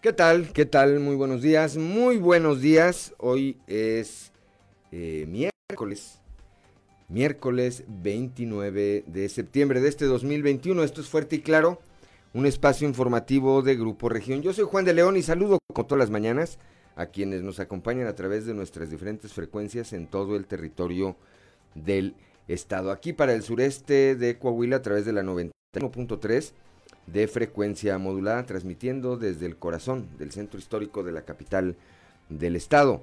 ¿Qué tal? ¿Qué tal? Muy buenos días. Muy buenos días. Hoy es eh, miércoles. Miércoles 29 de septiembre de este 2021. Esto es Fuerte y Claro, un espacio informativo de Grupo Región. Yo soy Juan de León y saludo como todas las mañanas a quienes nos acompañan a través de nuestras diferentes frecuencias en todo el territorio del estado. Aquí para el sureste de Coahuila a través de la 91.3 de frecuencia modulada, transmitiendo desde el corazón del centro histórico de la capital del estado.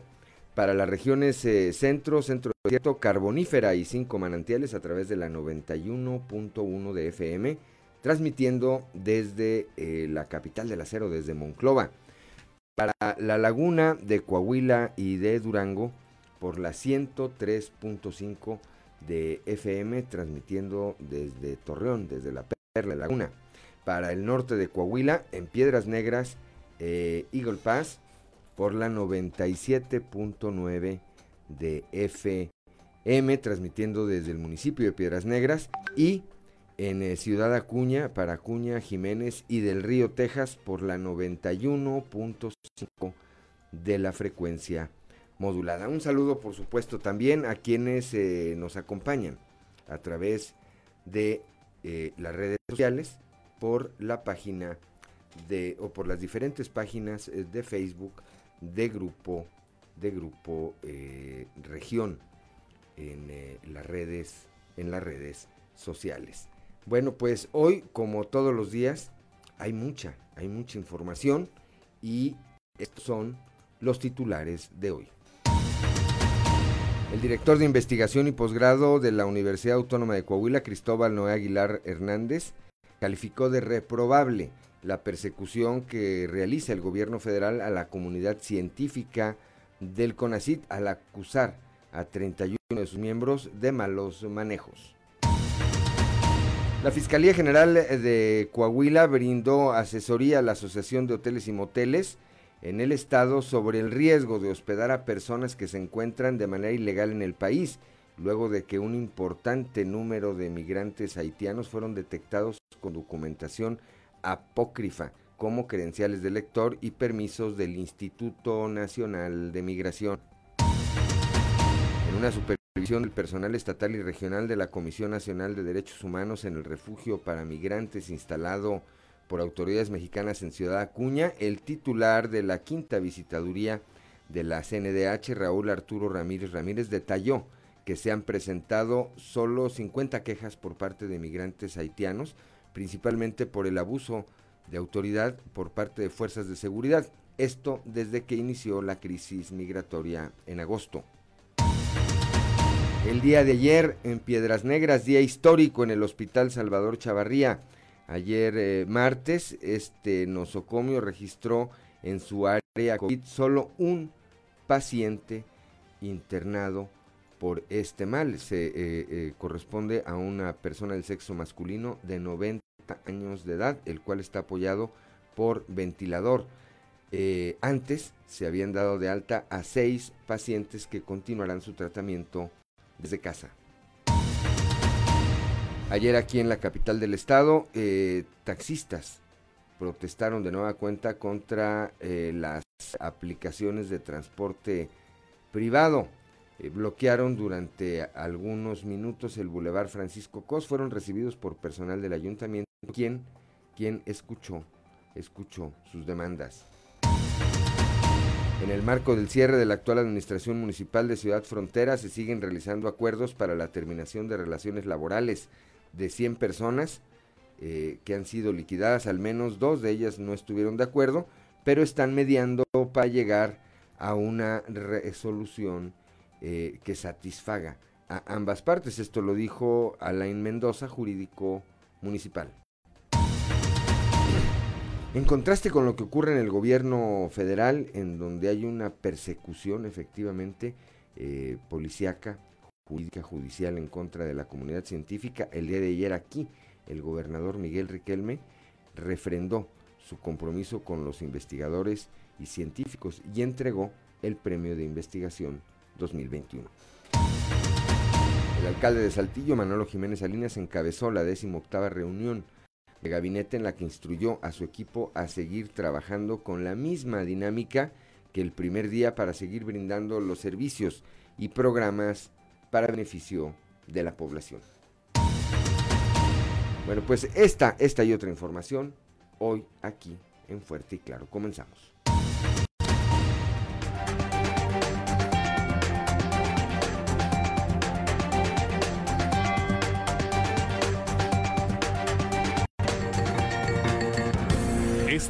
Para las regiones eh, centro, centro desierto, carbonífera y cinco manantiales a través de la 91.1 de FM, transmitiendo desde eh, la capital del acero, desde Monclova. Para la laguna de Coahuila y de Durango, por la 103.5 de FM, transmitiendo desde Torreón, desde la Perla Laguna para el norte de Coahuila, en Piedras Negras, eh, Eagle Pass, por la 97.9 de FM, transmitiendo desde el municipio de Piedras Negras, y en eh, Ciudad Acuña, para Acuña, Jiménez y del Río Texas, por la 91.5 de la frecuencia modulada. Un saludo, por supuesto, también a quienes eh, nos acompañan a través de las redes sociales por la página de o por las diferentes páginas eh, de Facebook de grupo de grupo eh, región en eh, las redes en las redes sociales. Bueno, pues hoy como todos los días hay mucha hay mucha información y estos son los titulares de hoy. El director de investigación y posgrado de la Universidad Autónoma de Coahuila, Cristóbal Noé Aguilar Hernández, calificó de reprobable la persecución que realiza el gobierno federal a la comunidad científica del CONACIT al acusar a 31 de sus miembros de malos manejos. La Fiscalía General de Coahuila brindó asesoría a la Asociación de Hoteles y Moteles en el estado sobre el riesgo de hospedar a personas que se encuentran de manera ilegal en el país luego de que un importante número de migrantes haitianos fueron detectados con documentación apócrifa como credenciales de lector y permisos del Instituto Nacional de Migración. En una supervisión del personal estatal y regional de la Comisión Nacional de Derechos Humanos en el refugio para migrantes instalado por autoridades mexicanas en Ciudad Acuña, el titular de la quinta visitaduría de la CNDH, Raúl Arturo Ramírez Ramírez, detalló que se han presentado solo 50 quejas por parte de migrantes haitianos, principalmente por el abuso de autoridad por parte de fuerzas de seguridad. Esto desde que inició la crisis migratoria en agosto. El día de ayer en Piedras Negras, día histórico en el Hospital Salvador Chavarría. Ayer eh, martes, este nosocomio registró en su área COVID solo un paciente internado por este mal. Se eh, eh, corresponde a una persona del sexo masculino de 90 años de edad, el cual está apoyado por ventilador. Eh, antes se habían dado de alta a seis pacientes que continuarán su tratamiento desde casa. Ayer aquí en la capital del estado, taxistas protestaron de nueva cuenta contra las aplicaciones de transporte privado. Eh, bloquearon durante algunos minutos el Boulevard Francisco Cos, fueron recibidos por personal del ayuntamiento, quien, quien escuchó, escuchó sus demandas. En el marco del cierre de la actual administración municipal de Ciudad Frontera se siguen realizando acuerdos para la terminación de relaciones laborales de 100 personas eh, que han sido liquidadas, al menos dos de ellas no estuvieron de acuerdo, pero están mediando para llegar a una resolución eh, que satisfaga a ambas partes. Esto lo dijo Alain Mendoza, jurídico municipal. En contraste con lo que ocurre en el gobierno federal, en donde hay una persecución efectivamente eh, policíaca, jurídica, judicial en contra de la comunidad científica, el día de ayer aquí el gobernador Miguel Riquelme refrendó su compromiso con los investigadores y científicos y entregó el premio de investigación 2021. El alcalde de Saltillo, Manolo Jiménez Salinas, encabezó la 18 reunión gabinete en la que instruyó a su equipo a seguir trabajando con la misma dinámica que el primer día para seguir brindando los servicios y programas para beneficio de la población. Bueno, pues esta, esta y otra información hoy aquí en Fuerte y Claro. Comenzamos.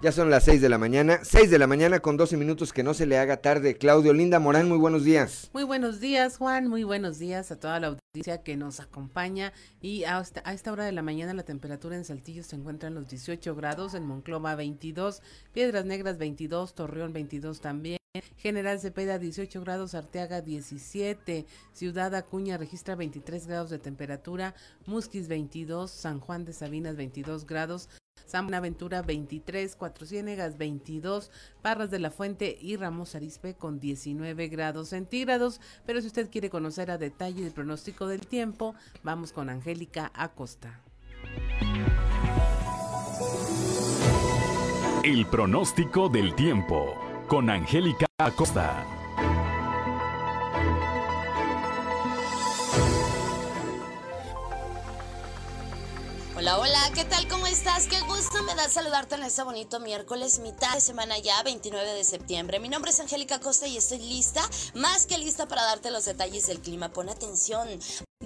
Ya son las 6 de la mañana, 6 de la mañana con 12 minutos que no se le haga tarde. Claudio Linda Morán, muy buenos días. Muy buenos días, Juan, muy buenos días a toda la audiencia que nos acompaña. Y a esta, hora de la mañana la temperatura en Saltillo se encuentra en los 18 grados, en Monclova 22, Piedras Negras 22, Torreón 22 también. General Cepeda 18 grados, Arteaga 17, Ciudad Acuña registra 23 grados de temperatura, Musquis 22, San Juan de Sabinas 22 grados, San Buenaventura 23, Cuatro Ciénegas 22, Parras de la Fuente y Ramos Arispe con 19 grados centígrados. Pero si usted quiere conocer a detalle el pronóstico del tiempo, vamos con Angélica Acosta. El pronóstico del tiempo con Angélica Acosta. Hola, hola, ¿qué tal? ¿Cómo estás? Qué gusto me da saludarte en este bonito miércoles, mitad de semana ya, 29 de septiembre. Mi nombre es Angélica Costa y estoy lista, más que lista para darte los detalles del clima. Pon atención.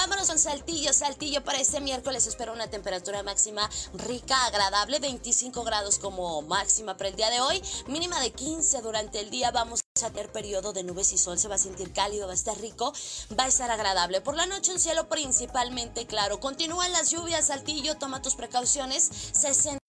Vámonos con Saltillo, Saltillo para este miércoles. Espero una temperatura máxima rica, agradable, 25 grados como máxima para el día de hoy, mínima de 15 durante el día, vamos a tener periodo de nubes y sol, se va a sentir cálido, va a estar rico, va a estar agradable. Por la noche un cielo principalmente claro, continúan las lluvias, Saltillo, toma tus precauciones, 60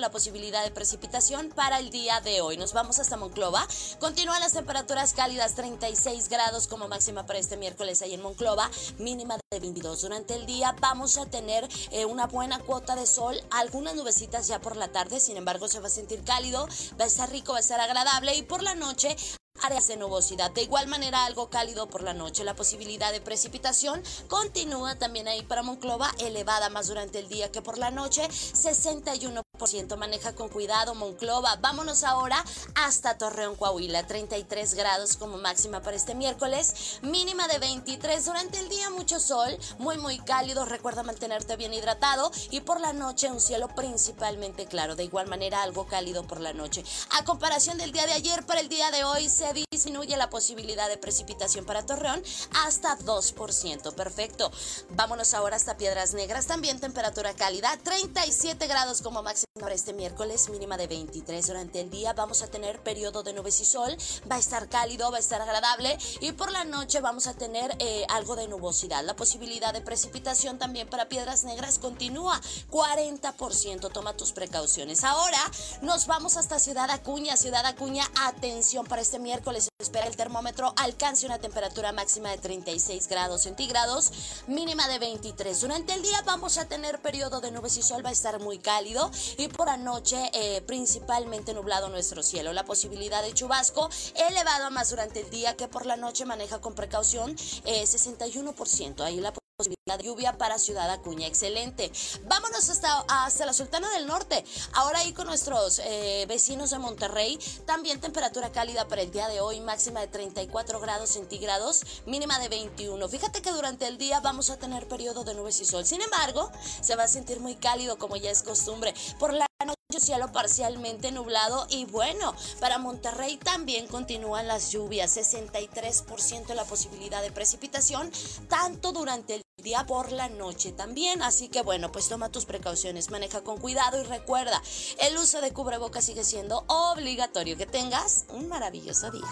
la posibilidad de precipitación para el día de hoy. Nos vamos hasta Monclova. Continúan las temperaturas cálidas, 36 grados como máxima para este miércoles ahí en Monclova, mínima de 22. Durante el día vamos a tener eh, una buena cuota de sol, algunas nubecitas ya por la tarde, sin embargo se va a sentir cálido, va a estar rico, va a estar agradable y por la noche áreas de nubosidad. De igual manera, algo cálido por la noche. La posibilidad de precipitación continúa también ahí para Monclova, elevada más durante el día que por la noche. 61% maneja con cuidado Monclova. Vámonos ahora hasta Torreón, Coahuila. 33 grados como máxima para este miércoles. Mínima de 23. Durante el día mucho sol, muy muy cálido. Recuerda mantenerte bien hidratado. Y por la noche un cielo principalmente claro. De igual manera, algo cálido por la noche. A comparación del día de ayer, para el día de hoy se disminuye la posibilidad de precipitación para Torreón hasta 2%. Perfecto. Vámonos ahora hasta Piedras Negras. También temperatura cálida, 37 grados como máximo para este miércoles, mínima de 23 durante el día. Vamos a tener periodo de nubes y sol. Va a estar cálido, va a estar agradable. Y por la noche vamos a tener eh, algo de nubosidad. La posibilidad de precipitación también para Piedras Negras continúa, 40%. Toma tus precauciones. Ahora nos vamos hasta Ciudad Acuña. Ciudad Acuña, atención para este miércoles espera el termómetro alcance una temperatura máxima de 36 grados centígrados, mínima de 23. Durante el día vamos a tener periodo de nubes y sol, va a estar muy cálido y por la noche eh, principalmente nublado nuestro cielo. La posibilidad de chubasco elevado más durante el día que por la noche maneja con precaución 61%. Eh, Ahí la posibilidad de lluvia para Ciudad Acuña. Excelente. Vámonos hasta, hasta la Sultana del Norte. Ahora ahí con nuestros eh, vecinos de Monterrey. También temperatura cálida para el día de hoy, máxima de 34 grados centígrados, mínima de 21. Fíjate que durante el día vamos a tener periodo de nubes y sol. Sin embargo, se va a sentir muy cálido como ya es costumbre. Por la noche cielo parcialmente nublado y bueno, para Monterrey también continúan las lluvias, 63% la posibilidad de precipitación, tanto durante el día por la noche también. Así que bueno, pues toma tus precauciones, maneja con cuidado y recuerda, el uso de cubrebocas sigue siendo obligatorio. Que tengas un maravilloso día.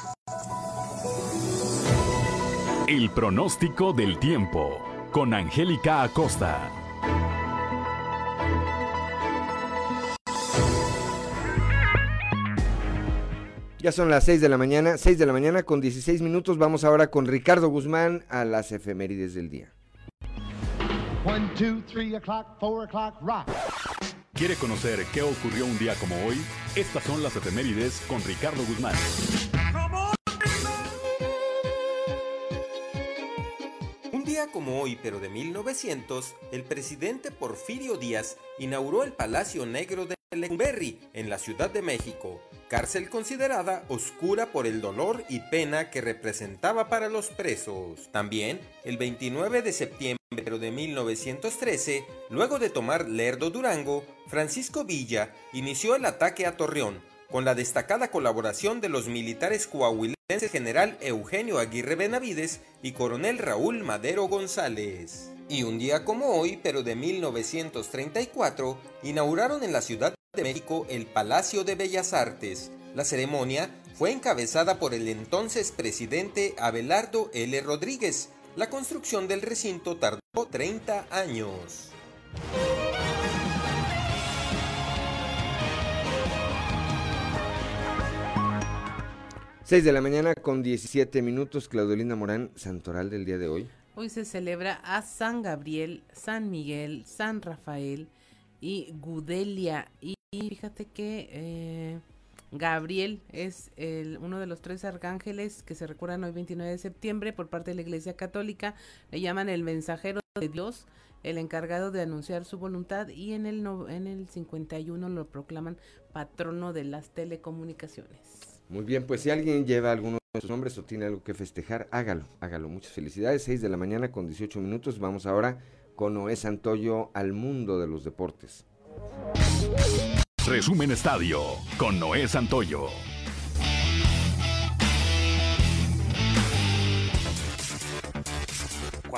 El pronóstico del tiempo con Angélica Acosta. Ya son las 6 de la mañana, 6 de la mañana con 16 minutos. Vamos ahora con Ricardo Guzmán a las efemérides del día. One, two, three o'clock, four o'clock, rock. ¿Quiere conocer qué ocurrió un día como hoy? Estas son las efemérides con Ricardo Guzmán. Día como hoy, pero de 1900, el presidente Porfirio Díaz inauguró el Palacio Negro de Lecumberri, en la Ciudad de México, cárcel considerada oscura por el dolor y pena que representaba para los presos. También, el 29 de septiembre de 1913, luego de tomar Lerdo Durango, Francisco Villa inició el ataque a Torreón, con la destacada colaboración de los militares coahuilenses general Eugenio Aguirre Benavides y coronel Raúl Madero González. Y un día como hoy, pero de 1934, inauguraron en la Ciudad de México el Palacio de Bellas Artes. La ceremonia fue encabezada por el entonces presidente Abelardo L. Rodríguez. La construcción del recinto tardó 30 años. Seis de la mañana con 17 minutos, Claudelina Morán, santoral del día de hoy. Hoy se celebra a San Gabriel, San Miguel, San Rafael y Gudelia. Y fíjate que eh, Gabriel es el, uno de los tres arcángeles que se recuerdan hoy 29 de septiembre por parte de la Iglesia Católica. Le llaman el mensajero de Dios, el encargado de anunciar su voluntad y en el, en el 51 lo proclaman patrono de las telecomunicaciones. Muy bien, pues si alguien lleva alguno de sus nombres o tiene algo que festejar, hágalo, hágalo. Muchas felicidades. 6 de la mañana con 18 minutos. Vamos ahora con Noé Santoyo al mundo de los deportes. Resumen Estadio con Noé Santoyo.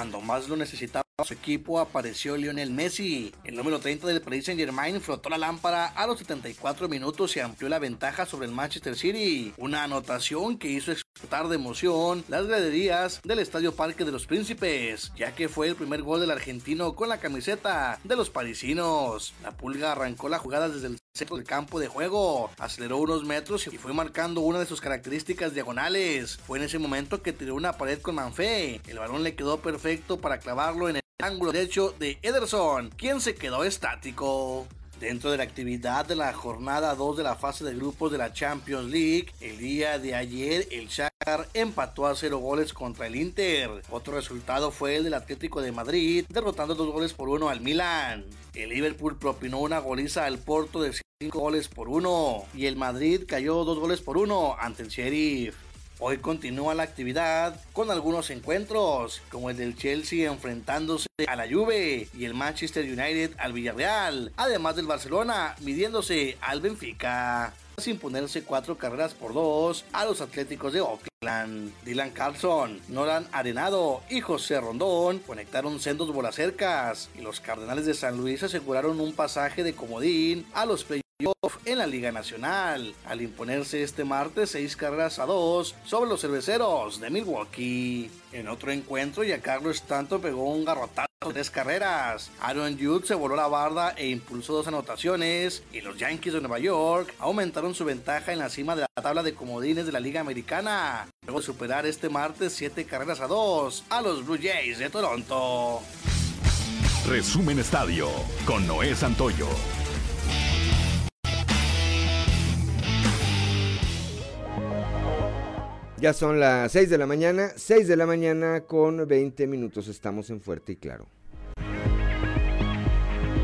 Cuando más lo necesitaba su equipo apareció Lionel Messi. El número 30 del Paris Saint Germain flotó la lámpara a los 74 minutos y amplió la ventaja sobre el Manchester City. Una anotación que hizo explotar de emoción las graderías del Estadio Parque de los Príncipes, ya que fue el primer gol del argentino con la camiseta de los parisinos. La pulga arrancó la jugada desde el centro del campo de juego, aceleró unos metros y fue marcando una de sus características diagonales. Fue en ese momento que tiró una pared con Manfé. El balón le quedó perfecto para clavarlo en el ángulo derecho de Ederson, quien se quedó estático. Dentro de la actividad de la jornada 2 de la fase de grupos de la Champions League, el día de ayer el Shakhtar empató a 0 goles contra el Inter. Otro resultado fue el del Atlético de Madrid, derrotando 2 goles por 1 al Milan. El Liverpool propinó una goliza al Porto de 5 goles por 1 y el Madrid cayó 2 goles por 1 ante el Sheriff. Hoy continúa la actividad con algunos encuentros, como el del Chelsea enfrentándose a la Juve y el Manchester United al Villarreal, además del Barcelona midiéndose al Benfica sin ponerse cuatro carreras por dos a los Atléticos de Oakland. Dylan Carlson, Nolan Arenado y José Rondón conectaron sendos bolacercas y los Cardenales de San Luis aseguraron un pasaje de comodín a los en la Liga Nacional, al imponerse este martes seis carreras a dos sobre los cerveceros de Milwaukee. En otro encuentro, ya Carlos Stanton pegó un garrotazo de tres carreras. Aaron Judge se voló la barda e impulsó dos anotaciones. Y los Yankees de Nueva York aumentaron su ventaja en la cima de la tabla de comodines de la Liga Americana. Luego de superar este martes siete carreras a dos a los Blue Jays de Toronto. Resumen Estadio con Noé Santoyo. Ya son las 6 de la mañana, 6 de la mañana con 20 minutos, estamos en Fuerte y Claro.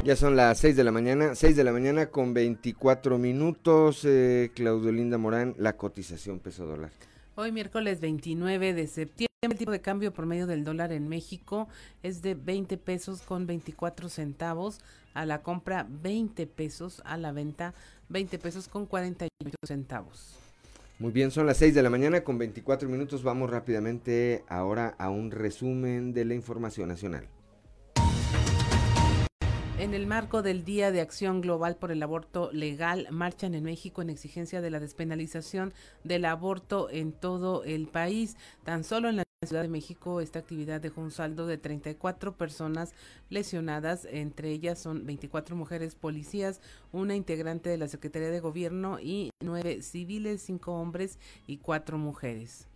Ya son las 6 de la mañana, 6 de la mañana con 24 minutos, eh, Claudio Linda Morán, la cotización peso dólar. Hoy miércoles 29 de septiembre, el tipo de cambio por medio del dólar en México es de 20 pesos con 24 centavos, a la compra 20 pesos, a la venta 20 pesos con 48 centavos. Muy bien, son las 6 de la mañana con 24 minutos. Vamos rápidamente ahora a un resumen de la información nacional. En el marco del Día de Acción Global por el Aborto Legal, marchan en México en exigencia de la despenalización del aborto en todo el país. Tan solo en la Ciudad de México esta actividad dejó un saldo de 34 personas lesionadas, entre ellas son 24 mujeres policías, una integrante de la Secretaría de Gobierno y nueve civiles, cinco hombres y cuatro mujeres.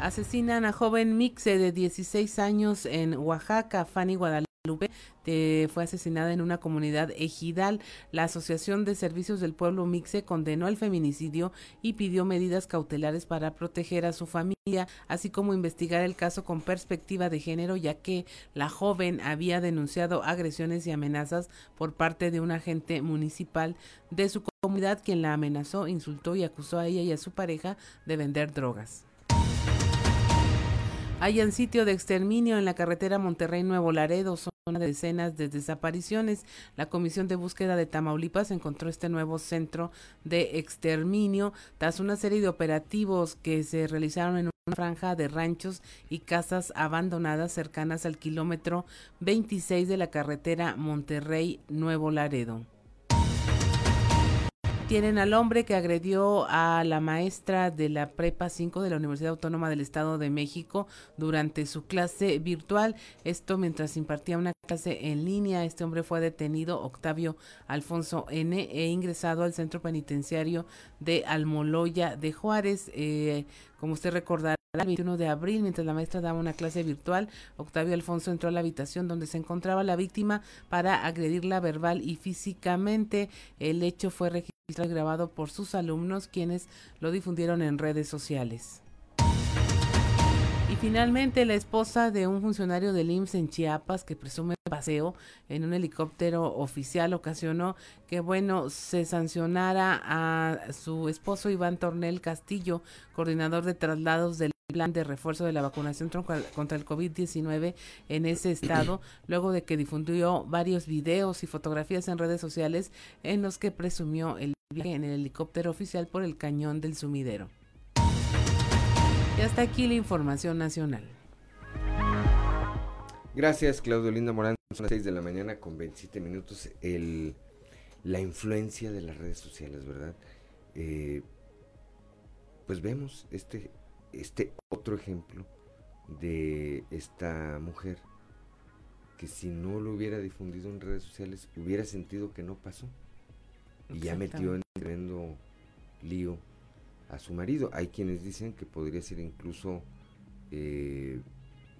Asesinan a joven Mixe de 16 años en Oaxaca, Fanny Guadalupe fue asesinada en una comunidad ejidal. La Asociación de Servicios del Pueblo Mixe condenó el feminicidio y pidió medidas cautelares para proteger a su familia, así como investigar el caso con perspectiva de género, ya que la joven había denunciado agresiones y amenazas por parte de un agente municipal de su comunidad, quien la amenazó, insultó y acusó a ella y a su pareja de vender drogas. Hay un sitio de exterminio en la carretera Monterrey-Nuevo Laredo, zona de decenas de desapariciones. La Comisión de Búsqueda de Tamaulipas encontró este nuevo centro de exterminio tras una serie de operativos que se realizaron en una franja de ranchos y casas abandonadas cercanas al kilómetro 26 de la carretera Monterrey-Nuevo Laredo tienen al hombre que agredió a la maestra de la Prepa 5 de la Universidad Autónoma del Estado de México durante su clase virtual. Esto mientras impartía una clase en línea. Este hombre fue detenido, Octavio Alfonso N., e ingresado al centro penitenciario de Almoloya de Juárez. Eh, como usted recordará, el 21 de abril, mientras la maestra daba una clase virtual, Octavio Alfonso entró a la habitación donde se encontraba la víctima para agredirla verbal y físicamente. El hecho fue registrado grabado por sus alumnos, quienes lo difundieron en redes sociales. Y finalmente, la esposa de un funcionario del IMSS en Chiapas que presume paseo en un helicóptero oficial ocasionó que, bueno, se sancionara a su esposo Iván Tornel Castillo, coordinador de traslados del plan de refuerzo de la vacunación contra el COVID-19 en ese estado, luego de que difundió varios videos y fotografías en redes sociales en los que presumió el viaje en el helicóptero oficial por el cañón del sumidero. Y hasta aquí la información nacional. Gracias, Claudio Linda Morán. Son las 6 de la mañana con 27 minutos. El, la influencia de las redes sociales, ¿verdad? Eh, pues vemos este, este otro ejemplo de esta mujer que si no lo hubiera difundido en redes sociales hubiera sentido que no pasó y ya metió en tremendo lío a su marido. Hay quienes dicen que podría ser incluso eh,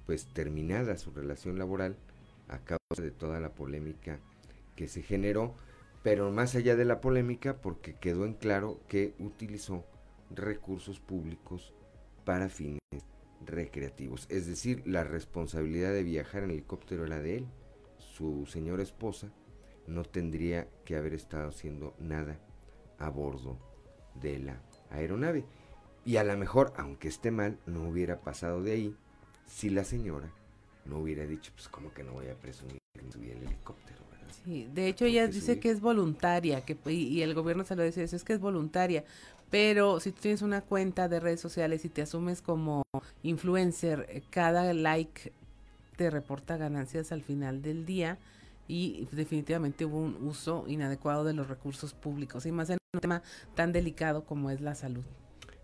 pues terminada su relación laboral a causa de toda la polémica que se generó, pero más allá de la polémica porque quedó en claro que utilizó recursos públicos para fines recreativos. Es decir, la responsabilidad de viajar en helicóptero era de él. Su señora esposa no tendría que haber estado haciendo nada a bordo de la aeronave. Y a lo mejor, aunque esté mal, no hubiera pasado de ahí si la señora no hubiera dicho, pues como que no voy a presumir que subí el helicóptero. Sí, de hecho ella dice que es voluntaria, que y, el gobierno se lo dice, es que es voluntaria, pero si tú tienes una cuenta de redes sociales y te asumes como influencer, eh, cada like te reporta ganancias al final del día y definitivamente hubo un uso inadecuado de los recursos públicos y más en un tema tan delicado como es la salud.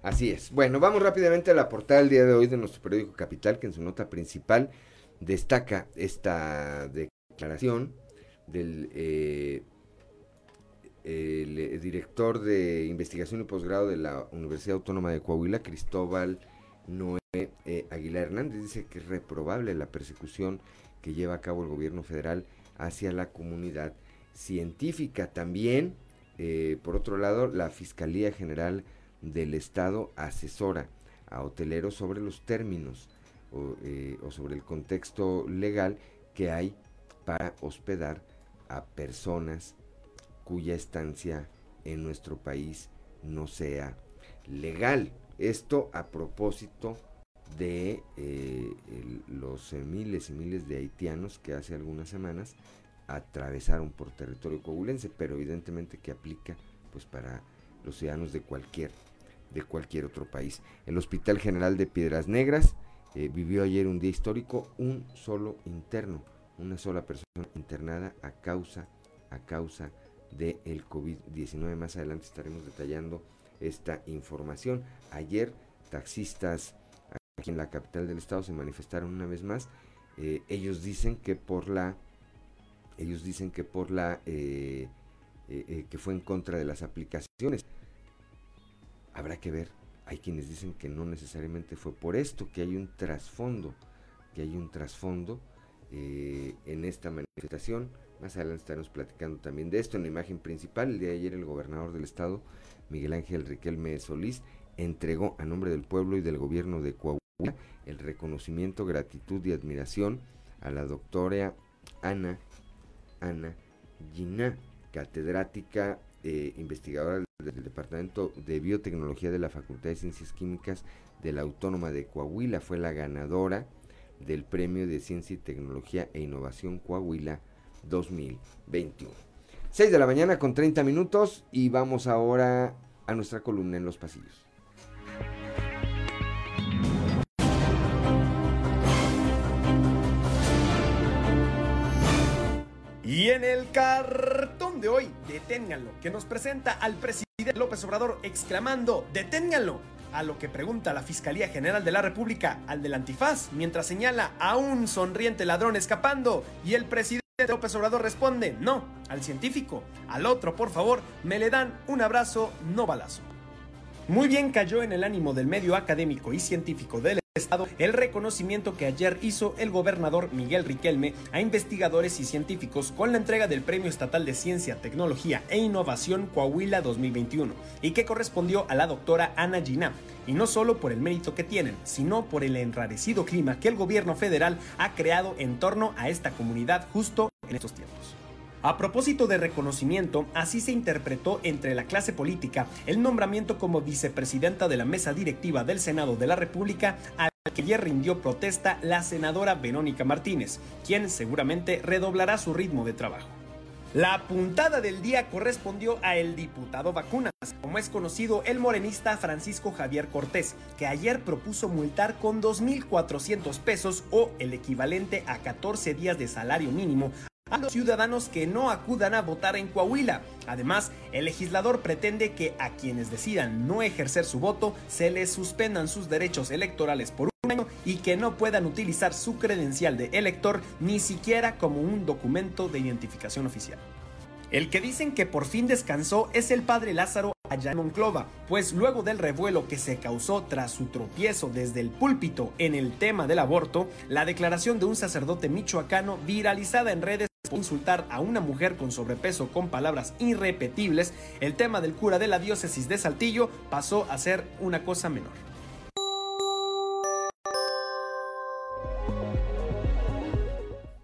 Así es. Bueno, vamos rápidamente a la portada del día de hoy de nuestro periódico Capital, que en su nota principal destaca esta declaración del eh, el, eh, director de investigación y posgrado de la Universidad Autónoma de Coahuila, Cristóbal Noé eh, Aguilar Hernández, dice que es reprobable la persecución que lleva a cabo el gobierno federal hacia la comunidad científica. También, eh, por otro lado, la Fiscalía General del Estado asesora a hoteleros sobre los términos o, eh, o sobre el contexto legal que hay para hospedar a personas cuya estancia en nuestro país no sea legal. Esto a propósito de eh, los miles y miles de haitianos que hace algunas semanas atravesaron por territorio coahuilense, pero evidentemente que aplica pues para los ciudadanos de cualquier de cualquier otro país. El Hospital General de Piedras Negras eh, vivió ayer un día histórico, un solo interno, una sola persona internada a causa a causa del el COVID-19. Más adelante estaremos detallando esta información. Ayer taxistas aquí en la capital del estado se manifestaron una vez más. Eh, ellos dicen que por la, ellos dicen que por la, eh, eh, que fue en contra de las aplicaciones. Habrá que ver hay quienes dicen que no necesariamente fue por esto, que hay un trasfondo, que hay un trasfondo en esta manifestación. Más adelante estaremos platicando también de esto. En la imagen principal, el día de ayer el gobernador del estado, Miguel Ángel Riquelme Solís, entregó a nombre del pueblo y del gobierno de Coahuila el reconocimiento, gratitud y admiración a la doctora Ana, Ana Gina, catedrática eh, investigadora del Departamento de Biotecnología de la Facultad de Ciencias Químicas de la Autónoma de Coahuila. Fue la ganadora del Premio de Ciencia y Tecnología e Innovación Coahuila 2021. 6 de la mañana con 30 minutos y vamos ahora a nuestra columna en los pasillos. Y en el cartón de hoy, deténganlo, que nos presenta al presidente López Obrador exclamando, deténganlo, a lo que pregunta la Fiscalía General de la República al del antifaz, mientras señala a un sonriente ladrón escapando, y el presidente López Obrador responde, no, al científico, al otro, por favor, me le dan un abrazo, no balazo. Muy bien cayó en el ánimo del medio académico y científico del Estado el reconocimiento que ayer hizo el gobernador Miguel Riquelme a investigadores y científicos con la entrega del Premio Estatal de Ciencia, Tecnología e Innovación Coahuila 2021 y que correspondió a la doctora Ana Gina. Y no solo por el mérito que tienen, sino por el enrarecido clima que el gobierno federal ha creado en torno a esta comunidad justo en estos tiempos. A propósito de reconocimiento, así se interpretó entre la clase política el nombramiento como vicepresidenta de la mesa directiva del Senado de la República al que ayer rindió protesta la senadora Verónica Martínez, quien seguramente redoblará su ritmo de trabajo. La puntada del día correspondió a el diputado Vacunas, como es conocido el morenista Francisco Javier Cortés, que ayer propuso multar con 2.400 pesos o el equivalente a 14 días de salario mínimo a los ciudadanos que no acudan a votar en Coahuila. Además, el legislador pretende que a quienes decidan no ejercer su voto se les suspendan sus derechos electorales por un año y que no puedan utilizar su credencial de elector ni siquiera como un documento de identificación oficial. El que dicen que por fin descansó es el padre Lázaro allá Monclova, pues luego del revuelo que se causó tras su tropiezo desde el púlpito en el tema del aborto, la declaración de un sacerdote michoacano viralizada en redes insultar a una mujer con sobrepeso con palabras irrepetibles, el tema del cura de la diócesis de Saltillo pasó a ser una cosa menor.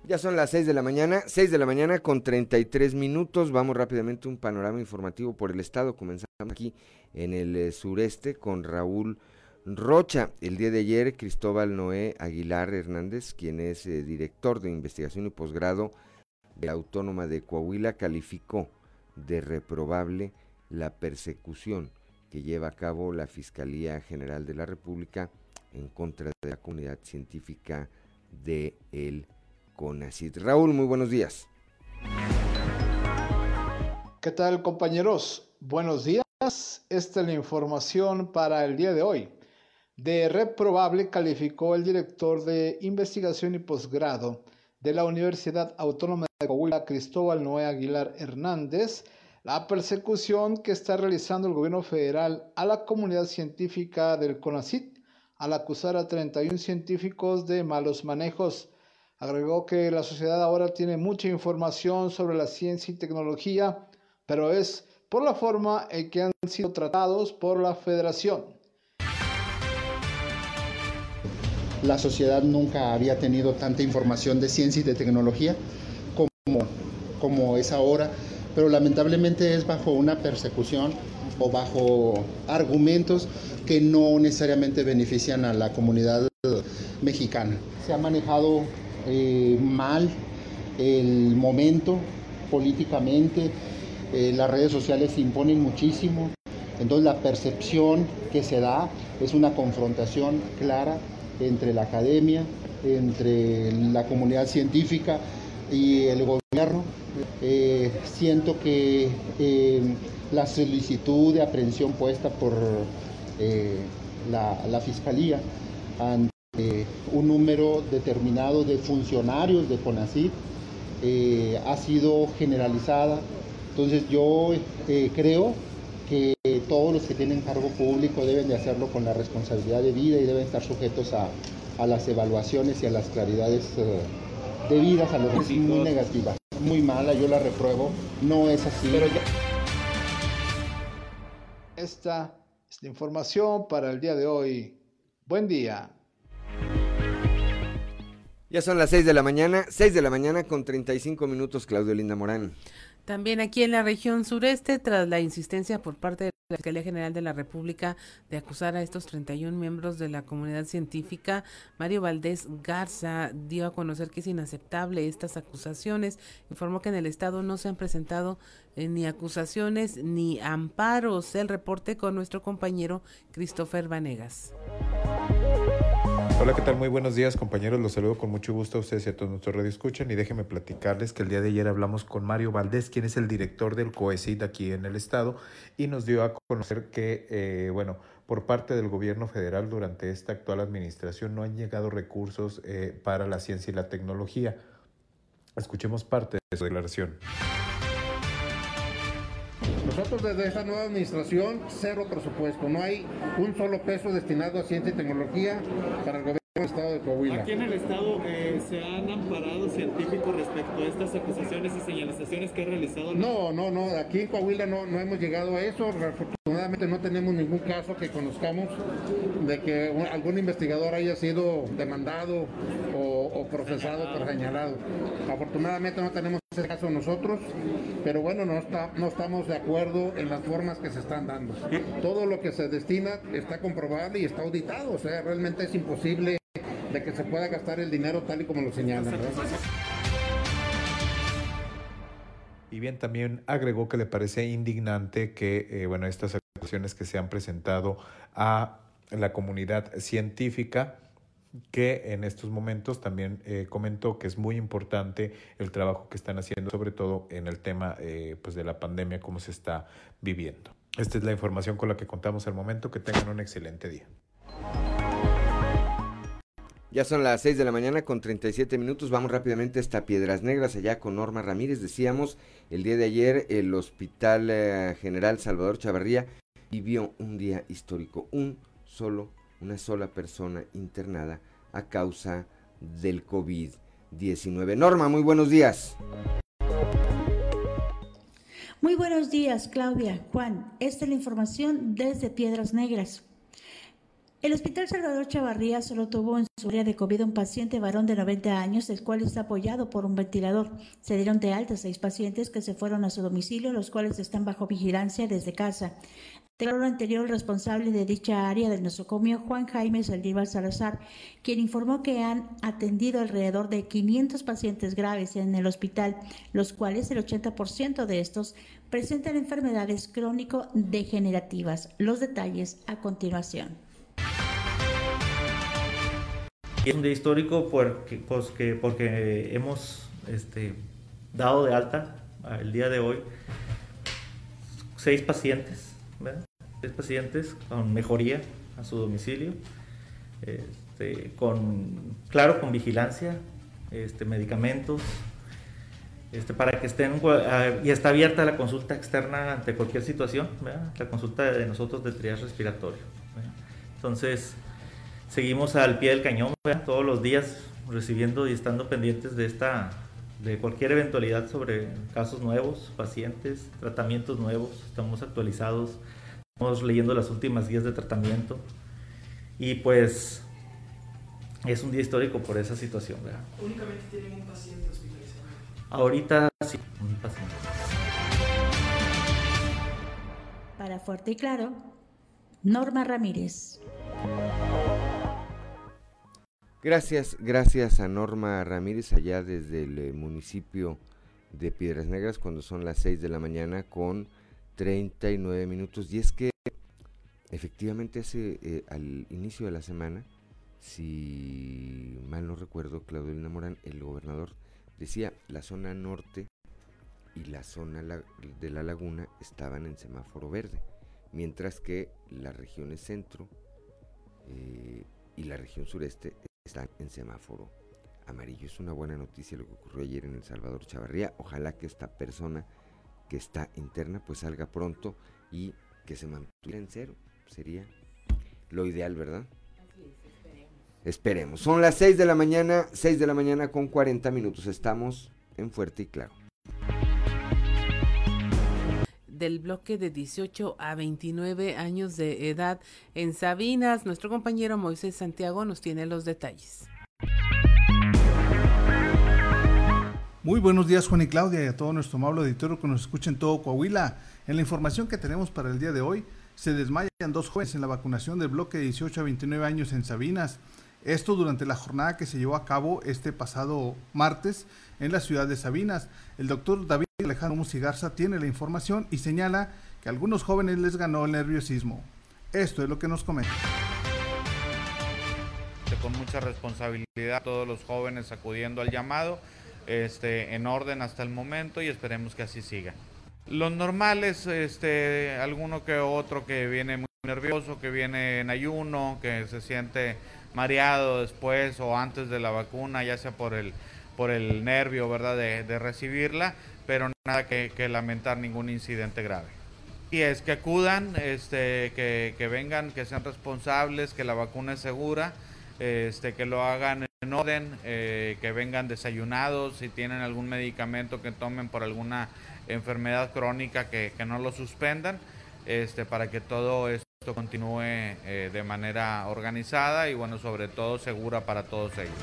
Ya son las 6 de la mañana, 6 de la mañana con 33 minutos. Vamos rápidamente a un panorama informativo por el estado. Comenzamos aquí en el eh, sureste con Raúl Rocha. El día de ayer, Cristóbal Noé Aguilar Hernández, quien es eh, director de investigación y posgrado Autónoma de Coahuila, calificó de reprobable la persecución que lleva a cabo la Fiscalía General de la República en contra de la comunidad científica de el Raúl, muy buenos días. ¿Qué tal compañeros? Buenos días. Esta es la información para el día de hoy. De reprobable calificó el director de investigación y posgrado de la Universidad Autónoma de Coahuila, Cristóbal Noé Aguilar Hernández, la persecución que está realizando el gobierno federal a la comunidad científica del CONACIT al acusar a 31 científicos de malos manejos. Agregó que la sociedad ahora tiene mucha información sobre la ciencia y tecnología, pero es por la forma en que han sido tratados por la federación. La sociedad nunca había tenido tanta información de ciencia y de tecnología como, como es ahora, pero lamentablemente es bajo una persecución o bajo argumentos que no necesariamente benefician a la comunidad mexicana. Se ha manejado eh, mal el momento políticamente, eh, las redes sociales se imponen muchísimo, entonces la percepción que se da es una confrontación clara entre la academia, entre la comunidad científica y el gobierno. Eh, siento que la solicitud de aprehensión puesta por la, la, Fiscalía eh, un número determinado de funcionarios de CONACYT eh, ha sido generalizada. Entonces yo eh, creo que todos los que tienen cargo público deben de hacerlo con la responsabilidad de vida y deben estar sujetos a, las evaluaciones y a las claridades eh, debidas a lo que es muy negativa, muy mala, yo la repruebo, no es así. Esta es la información para el día de hoy. Buen día. Ya son las 6 de la mañana, 6 de la mañana con 35 minutos, Claudio Linda Morán. También aquí en la región sureste, tras la insistencia por parte de la Fiscalía General de la República de acusar a estos 31 miembros de la comunidad científica, Mario Valdés Garza dio a conocer que es inaceptable estas acusaciones. Informó que en el Estado no se han presentado eh, ni acusaciones ni amparos. El reporte con nuestro compañero Christopher Vanegas. Hola, ¿qué tal? Muy buenos días, compañeros. Los saludo con mucho gusto a ustedes y a todos nuestros radio escuchan. Y déjenme platicarles que el día de ayer hablamos con Mario Valdés, quien es el director del COECID aquí en el estado, y nos dio a conocer que, eh, bueno, por parte del gobierno federal durante esta actual administración no han llegado recursos eh, para la ciencia y la tecnología. Escuchemos parte de su declaración. Nosotros desde esta nueva administración, cero presupuesto. No hay un solo peso destinado a ciencia y tecnología para el gobierno del Estado de Coahuila. Aquí en el Estado eh, se han amparado científicos respecto a estas acusaciones y señalizaciones que ha realizado. No, no, no. Aquí en Coahuila no, no hemos llegado a eso. Afortunadamente no tenemos ningún caso que conozcamos de que algún investigador haya sido demandado o, procesado por señalado. Afortunadamente no tenemos ese caso nosotros, pero bueno, no, está, no estamos de acuerdo en las formas que se están dando. Todo lo que se destina está comprobable y está auditado, o sea, realmente es imposible de que se pueda gastar el dinero tal y como lo señalan. Y bien, también agregó que le parece indignante que, eh, bueno, estas acusaciones que se han presentado a la comunidad científica, que en estos momentos también eh, comentó que es muy importante el trabajo que están haciendo, sobre todo en el tema eh, pues de la pandemia, cómo se está viviendo. Esta es la información con la que contamos al momento. Que tengan un excelente día. Ya son las 6 de la mañana con 37 minutos. Vamos rápidamente hasta Piedras Negras, allá con Norma Ramírez. Decíamos, el día de ayer el Hospital eh, General Salvador Chavarría vivió un día histórico. Un solo, una sola persona internada a causa del COVID-19. Norma, muy buenos días. Muy buenos días, Claudia, Juan. Esta es la información desde Piedras Negras. El Hospital Salvador Chavarría solo tuvo en su área de COVID un paciente varón de 90 años, el cual está apoyado por un ventilador. Se dieron de alta seis pacientes que se fueron a su domicilio, los cuales están bajo vigilancia desde casa. Declaró lo anterior el responsable de dicha área del nosocomio, Juan Jaime Saldívar Salazar, quien informó que han atendido alrededor de 500 pacientes graves en el hospital, los cuales el 80% de estos presentan enfermedades crónico-degenerativas. Los detalles a continuación. Es un día histórico porque, pues, que, porque hemos este, dado de alta el día de hoy seis pacientes, seis pacientes con mejoría a su domicilio, este, con, claro, con vigilancia, este, medicamentos, para que estén, y está abierta la consulta externa ante cualquier situación, la consulta de nosotros de triage respiratorio. Entonces, seguimos al pie del cañón todos los días recibiendo y estando pendientes de esta de cualquier eventualidad sobre casos nuevos, pacientes, tratamientos nuevos, estamos actualizados, estamos leyendo las últimas guías de tratamiento y pues es un día histórico por esa situación. ¿Únicamente tienen un paciente hospitalizado? Ahorita sí, un paciente. Para Fuerte y Claro, Norma Ramírez. Gracias, gracias a Norma Ramírez allá desde el eh, municipio de Piedras Negras cuando son las 6 de la mañana con 39 minutos. Y es que efectivamente hace eh, al inicio de la semana, si mal no recuerdo, Claudio Morán, el gobernador, decía la zona norte y la zona de la laguna estaban en semáforo verde, mientras que las regiones centro eh, y la región sureste están en semáforo amarillo. Es una buena noticia lo que ocurrió ayer en El Salvador Chavarría. Ojalá que esta persona que está interna pues salga pronto y que se mantuviera en cero. Sería lo ideal, ¿verdad? Esperemos. Son las 6 de la mañana, 6 de la mañana con 40 minutos. Estamos en Fuerte y Claro. Del bloque de 18 a 29 años de edad en Sabinas, nuestro compañero Moisés Santiago nos tiene los detalles. Muy buenos días Juan y Claudia y a todo nuestro amable auditorio que nos escucha en todo Coahuila. En la información que tenemos para el día de hoy, se desmayan dos jóvenes en la vacunación del bloque de 18 a 29 años en Sabinas. Esto durante la jornada que se llevó a cabo este pasado martes en la ciudad de Sabinas. El doctor David Alejandro Musigarza tiene la información y señala que a algunos jóvenes les ganó el nerviosismo. Esto es lo que nos comenta. Con mucha responsabilidad todos los jóvenes acudiendo al llamado, este, en orden hasta el momento y esperemos que así siga. Lo normal es este, alguno que otro que viene muy nervioso, que viene en ayuno, que se siente mareado después o antes de la vacuna, ya sea por el, por el nervio, ¿verdad?, de, recibirla, pero nada que, lamentar ningún incidente grave. Y es que acudan, este, que, vengan, que sean responsables, que la vacuna es segura, este, que lo hagan en orden, eh, que vengan desayunados, si tienen algún medicamento que tomen por alguna enfermedad crónica, que, que no lo suspendan, este, para que todo esto esto continúe eh, de manera organizada y bueno, sobre todo segura para todos ellos.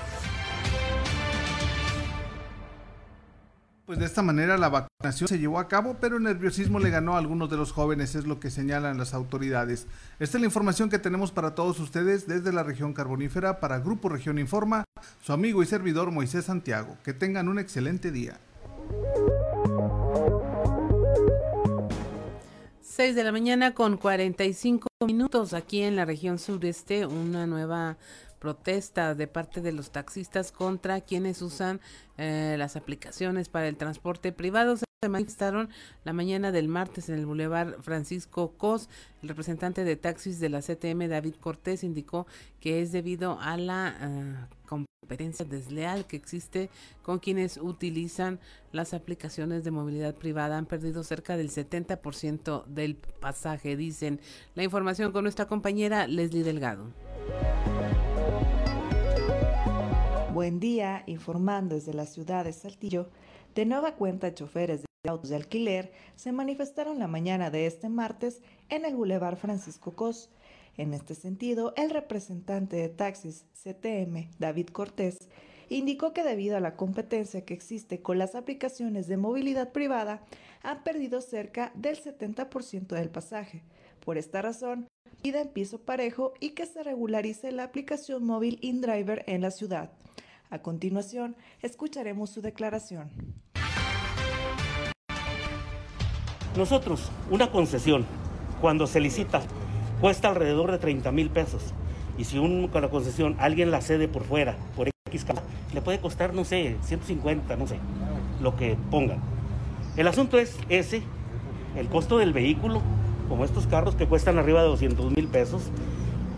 Pues de esta manera la vacunación se llevó a cabo, pero el nerviosismo le ganó a algunos de los jóvenes, es lo que señalan las autoridades. Esta es la información que tenemos para todos ustedes desde la región carbonífera para Grupo Región Informa, su amigo y servidor Moisés Santiago. Que tengan un excelente día. 6 de la mañana con 45 minutos aquí en la región sureste, una nueva protesta de parte de los taxistas contra quienes usan eh, las aplicaciones para el transporte privado. Manifestaron la mañana del martes en el Boulevard Francisco Cos. El representante de taxis de la CTM, David Cortés, indicó que es debido a la uh, competencia desleal que existe con quienes utilizan las aplicaciones de movilidad privada. Han perdido cerca del 70% del pasaje, dicen. La información con nuestra compañera Leslie Delgado. Buen día, informando desde la ciudad de Saltillo. De nueva cuenta, choferes de autos de alquiler se manifestaron la mañana de este martes en el Boulevard Francisco Cos en este sentido, el representante de taxis CTM, David Cortés, indicó que debido a la competencia que existe con las aplicaciones de movilidad privada, han perdido cerca del 70% del pasaje. Por esta razón, piden piso parejo y que se regularice la aplicación móvil InDriver en la ciudad. A continuación, escucharemos su declaración. Nosotros, una concesión, cuando se licita cuesta alrededor de 30 mil pesos. Y si un, con la concesión alguien la cede por fuera, por X le puede costar, no sé, 150, no sé, lo que pongan. El asunto es ese, el costo del vehículo, como estos carros que cuestan arriba de 200 mil pesos,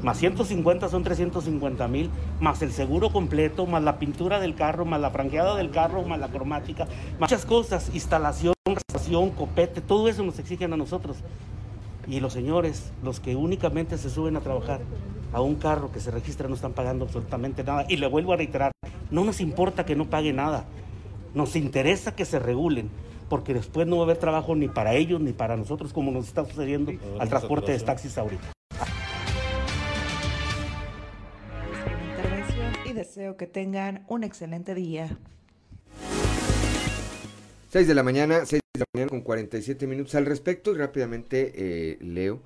más 150 son 350 mil, más el seguro completo, más la pintura del carro, más la franqueada del carro, más la cromática, muchas cosas, instalación, copete, todo eso nos exigen a nosotros. Y los señores, los que únicamente se suben a trabajar a un carro que se registra, no están pagando absolutamente nada. Y le vuelvo a reiterar, no nos importa que no pague nada, nos interesa que se regulen, porque después no va a haber trabajo ni para ellos ni para nosotros, como nos está sucediendo al transporte de taxis ahorita. Intervención y deseo que tengan un excelente día. 6 de la mañana, 6 la mañana con 47 minutos al respecto y rápidamente eh, leo,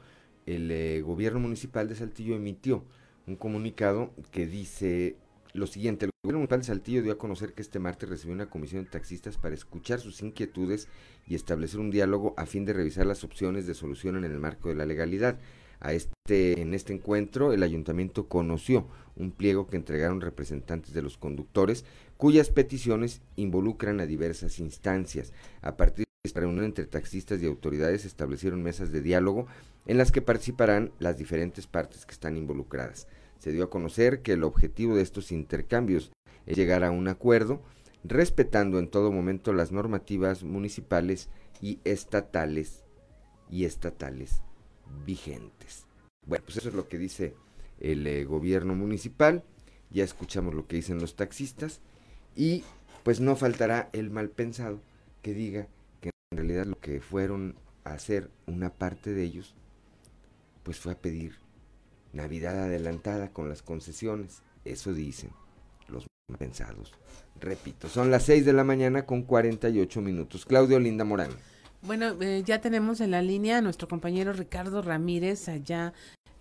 el eh, gobierno municipal de Saltillo emitió un comunicado que dice lo siguiente, el gobierno municipal de Saltillo dio a conocer que este martes recibió una comisión de taxistas para escuchar sus inquietudes y establecer un diálogo a fin de revisar las opciones de solución en el marco de la legalidad. A este, en este encuentro, el ayuntamiento conoció un pliego que entregaron representantes de los conductores cuyas peticiones involucran a diversas instancias. A partir reunión entre taxistas y autoridades establecieron mesas de diálogo en las que participarán las diferentes partes que están involucradas. Se dio a conocer que el objetivo de estos intercambios es llegar a un acuerdo respetando en todo momento las normativas municipales y estatales y estatales vigentes. Bueno, pues eso es lo que dice el eh, gobierno municipal, ya escuchamos lo que dicen los taxistas y pues no faltará el mal pensado que diga en realidad lo que fueron a hacer una parte de ellos pues fue a pedir Navidad adelantada con las concesiones, eso dicen los pensados. Repito, son las 6 de la mañana con 48 minutos. Claudio Linda Morán. Bueno, eh, ya tenemos en la línea a nuestro compañero Ricardo Ramírez allá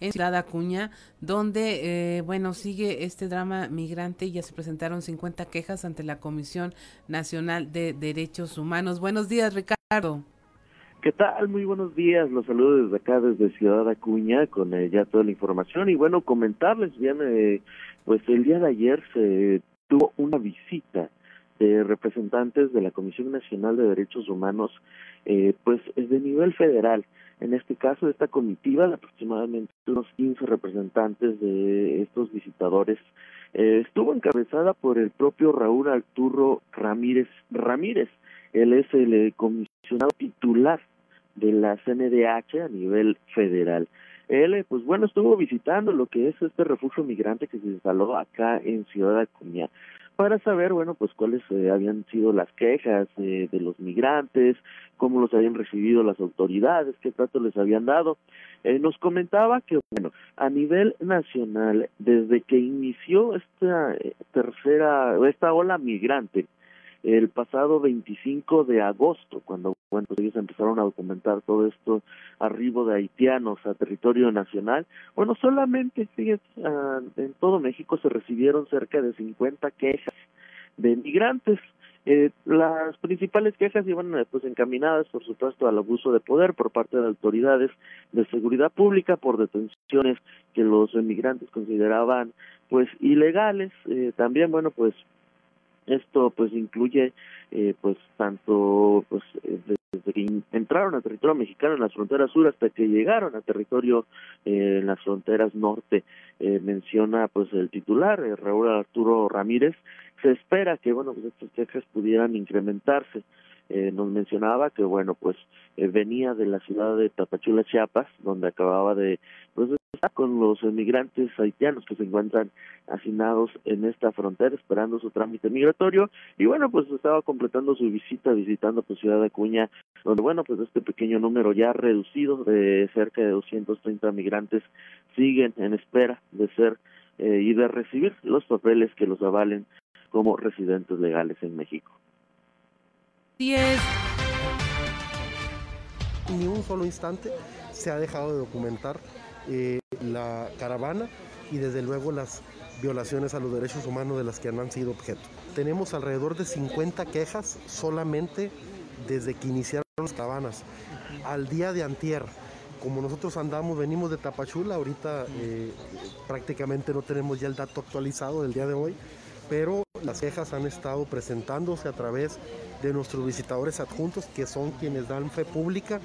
en Ciudad Acuña, donde, eh, bueno, sigue este drama migrante y ya se presentaron 50 quejas ante la Comisión Nacional de Derechos Humanos. Buenos días, Ricardo. ¿Qué tal? Muy buenos días. Los saludo desde acá, desde Ciudad Acuña, con eh, ya toda la información. Y bueno, comentarles bien, pues el día de ayer se tuvo una visita de representantes de la Comisión Nacional de Derechos Humanos, eh, pues es de nivel federal. En este caso, esta comitiva de aproximadamente unos 15 representantes de estos visitadores eh, estuvo encabezada por el propio Raúl Arturo Ramírez Ramírez. Él es el eh, comisionado titular de la CNDH a nivel federal. Él, eh, pues bueno, estuvo visitando lo que es este refugio migrante que se instaló acá en Ciudad Acuña para saber, bueno, pues cuáles eh, habían sido las quejas de los migrantes, cómo los habían recibido las autoridades, qué trato les habían dado. Eh, nos comentaba que, bueno, a nivel nacional, desde que inició esta eh, tercera, esta ola migrante, el pasado 25 de agosto, cuando bueno, ellos empezaron a documentar todo esto, arribo de haitianos a territorio nacional, bueno, solamente, ah, en todo México se recibieron cerca de 50 quejas de migrantes. Eh, las principales quejas iban eh, pues encaminadas, por supuesto, al abuso de poder por parte de autoridades de seguridad pública por detenciones que los emigrantes consideraban pues ilegales. Eh, también, bueno, pues esto pues incluye eh, pues tanto pues eh, desde que entraron a territorio mexicano en las fronteras sur hasta que llegaron a territorio eh, en las fronteras norte. Eh, menciona pues el titular eh, Raúl Arturo Ramírez. Se espera que bueno pues estas quejas pudieran incrementarse. Eh, nos mencionaba que bueno pues eh, venía de la ciudad de Tapachula Chiapas donde acababa de pues con los emigrantes haitianos que se encuentran hacinados en esta frontera esperando su trámite migratorio y bueno pues estaba completando su visita visitando pues Ciudad de Acuña donde bueno pues este pequeño número ya reducido de cerca de 230 migrantes siguen en espera de ser eh, y de recibir los papeles que los avalen como residentes legales en México. Ni un solo instante se ha dejado de documentar eh, la caravana y desde luego las violaciones a los derechos humanos de las que han sido objeto. Tenemos alrededor de 50 quejas solamente desde que iniciaron las caravanas. Al día de antier, como nosotros andamos, venimos de Tapachula, ahorita eh, prácticamente no tenemos ya el dato actualizado del día de hoy, pero las quejas han estado presentándose a través de nuestros visitadores adjuntos, que son quienes dan fe pública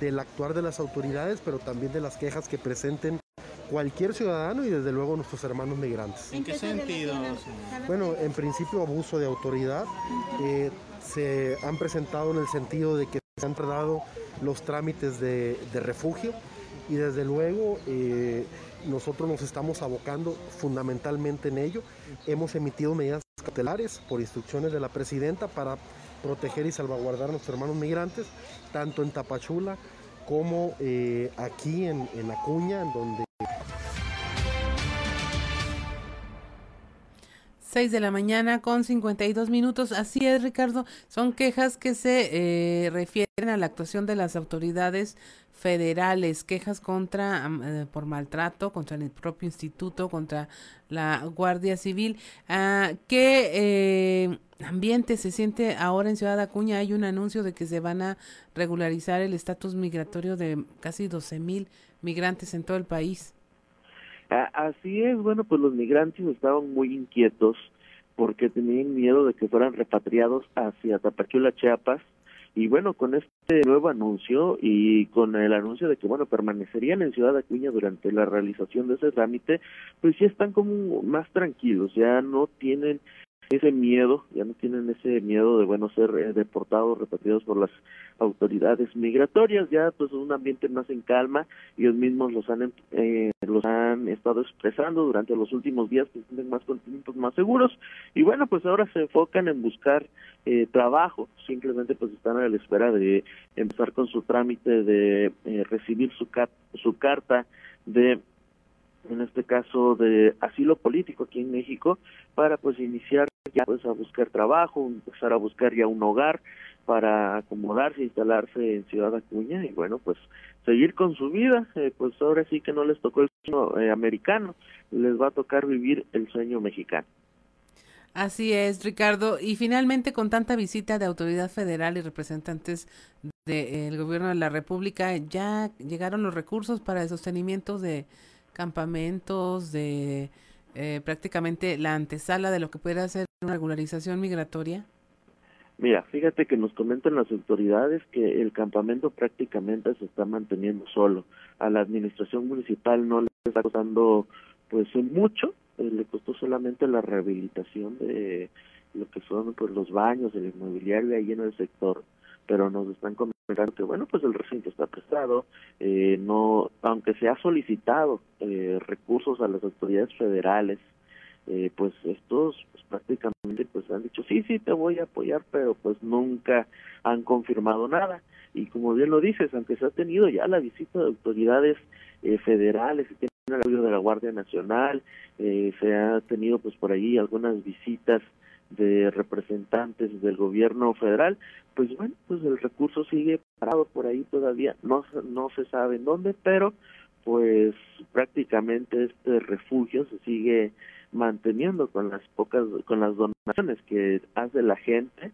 del actuar de las autoridades, pero también de las quejas que presenten cualquier ciudadano y desde luego nuestros hermanos migrantes. ¿En qué sentido? Bueno, en principio abuso de autoridad. Eh, se han presentado en el sentido de que se han tardado los trámites de, de refugio y desde luego eh, nosotros nos estamos abocando fundamentalmente en ello. Hemos emitido medidas cautelares por instrucciones de la presidenta para proteger y salvaguardar a nuestros hermanos migrantes, tanto en Tapachula como eh, aquí en, en Acuña, en donde 6 de la mañana con 52 minutos. Así es, Ricardo. Son quejas que se eh, refieren a la actuación de las autoridades federales, quejas contra eh, por maltrato contra el propio instituto, contra la Guardia Civil. Ah, ¿Qué eh, ambiente se siente ahora en Ciudad Acuña? Hay un anuncio de que se van a regularizar el estatus migratorio de casi 12 mil migrantes en todo el país. Así es, bueno, pues los migrantes estaban muy inquietos porque tenían miedo de que fueran repatriados hacia Tapachula, Chiapas, y bueno, con este nuevo anuncio y con el anuncio de que, bueno, permanecerían en Ciudad Acuña durante la realización de ese trámite, pues ya están como más tranquilos, ya no tienen ese miedo, ya no tienen ese miedo de bueno ser eh, deportados, repetidos por las autoridades migratorias, ya pues un ambiente más en calma, ellos mismos los han eh, los han estado expresando durante los últimos días que se sienten más contentos, más seguros y bueno pues ahora se enfocan en buscar eh, trabajo, simplemente pues están a la espera de empezar con su trámite de eh, recibir su, su carta de en este caso de asilo político aquí en México para pues iniciar ya pues a buscar trabajo, empezar a buscar ya un hogar para acomodarse, instalarse en Ciudad Acuña y bueno pues seguir con su vida, eh, pues ahora sí que no les tocó el sueño eh, americano, les va a tocar vivir el sueño mexicano. Así es, Ricardo. Y finalmente, con tanta visita de autoridad federal y representantes del gobierno de la República, ¿ya llegaron los recursos para el sostenimiento de campamentos, de eh, prácticamente la antesala de lo que puede ser una regularización migratoria? Mira, fíjate que nos comentan las autoridades que el campamento prácticamente se está manteniendo solo. A la administración municipal no le está costando pues mucho, eh, le costó solamente la rehabilitación de lo que son pues los baños, el inmobiliario ahí en el sector, pero nos están comentando que bueno pues el recinto está prestado, eh, no aunque se ha solicitado eh, recursos a las autoridades federales eh, pues estos pues, prácticamente pues han dicho sí sí te voy a apoyar pero pues nunca han confirmado nada. Y como bien lo dices aunque se ha tenido ya la visita de autoridades eh, federales se tiene el apoyo de la Guardia Nacional eh, se ha tenido pues por ahí algunas visitas de representantes del gobierno federal pues bueno pues el recurso sigue parado por ahí todavía no no se sabe en dónde pero pues prácticamente este refugio se sigue manteniendo con las pocas, con las donaciones que hace la gente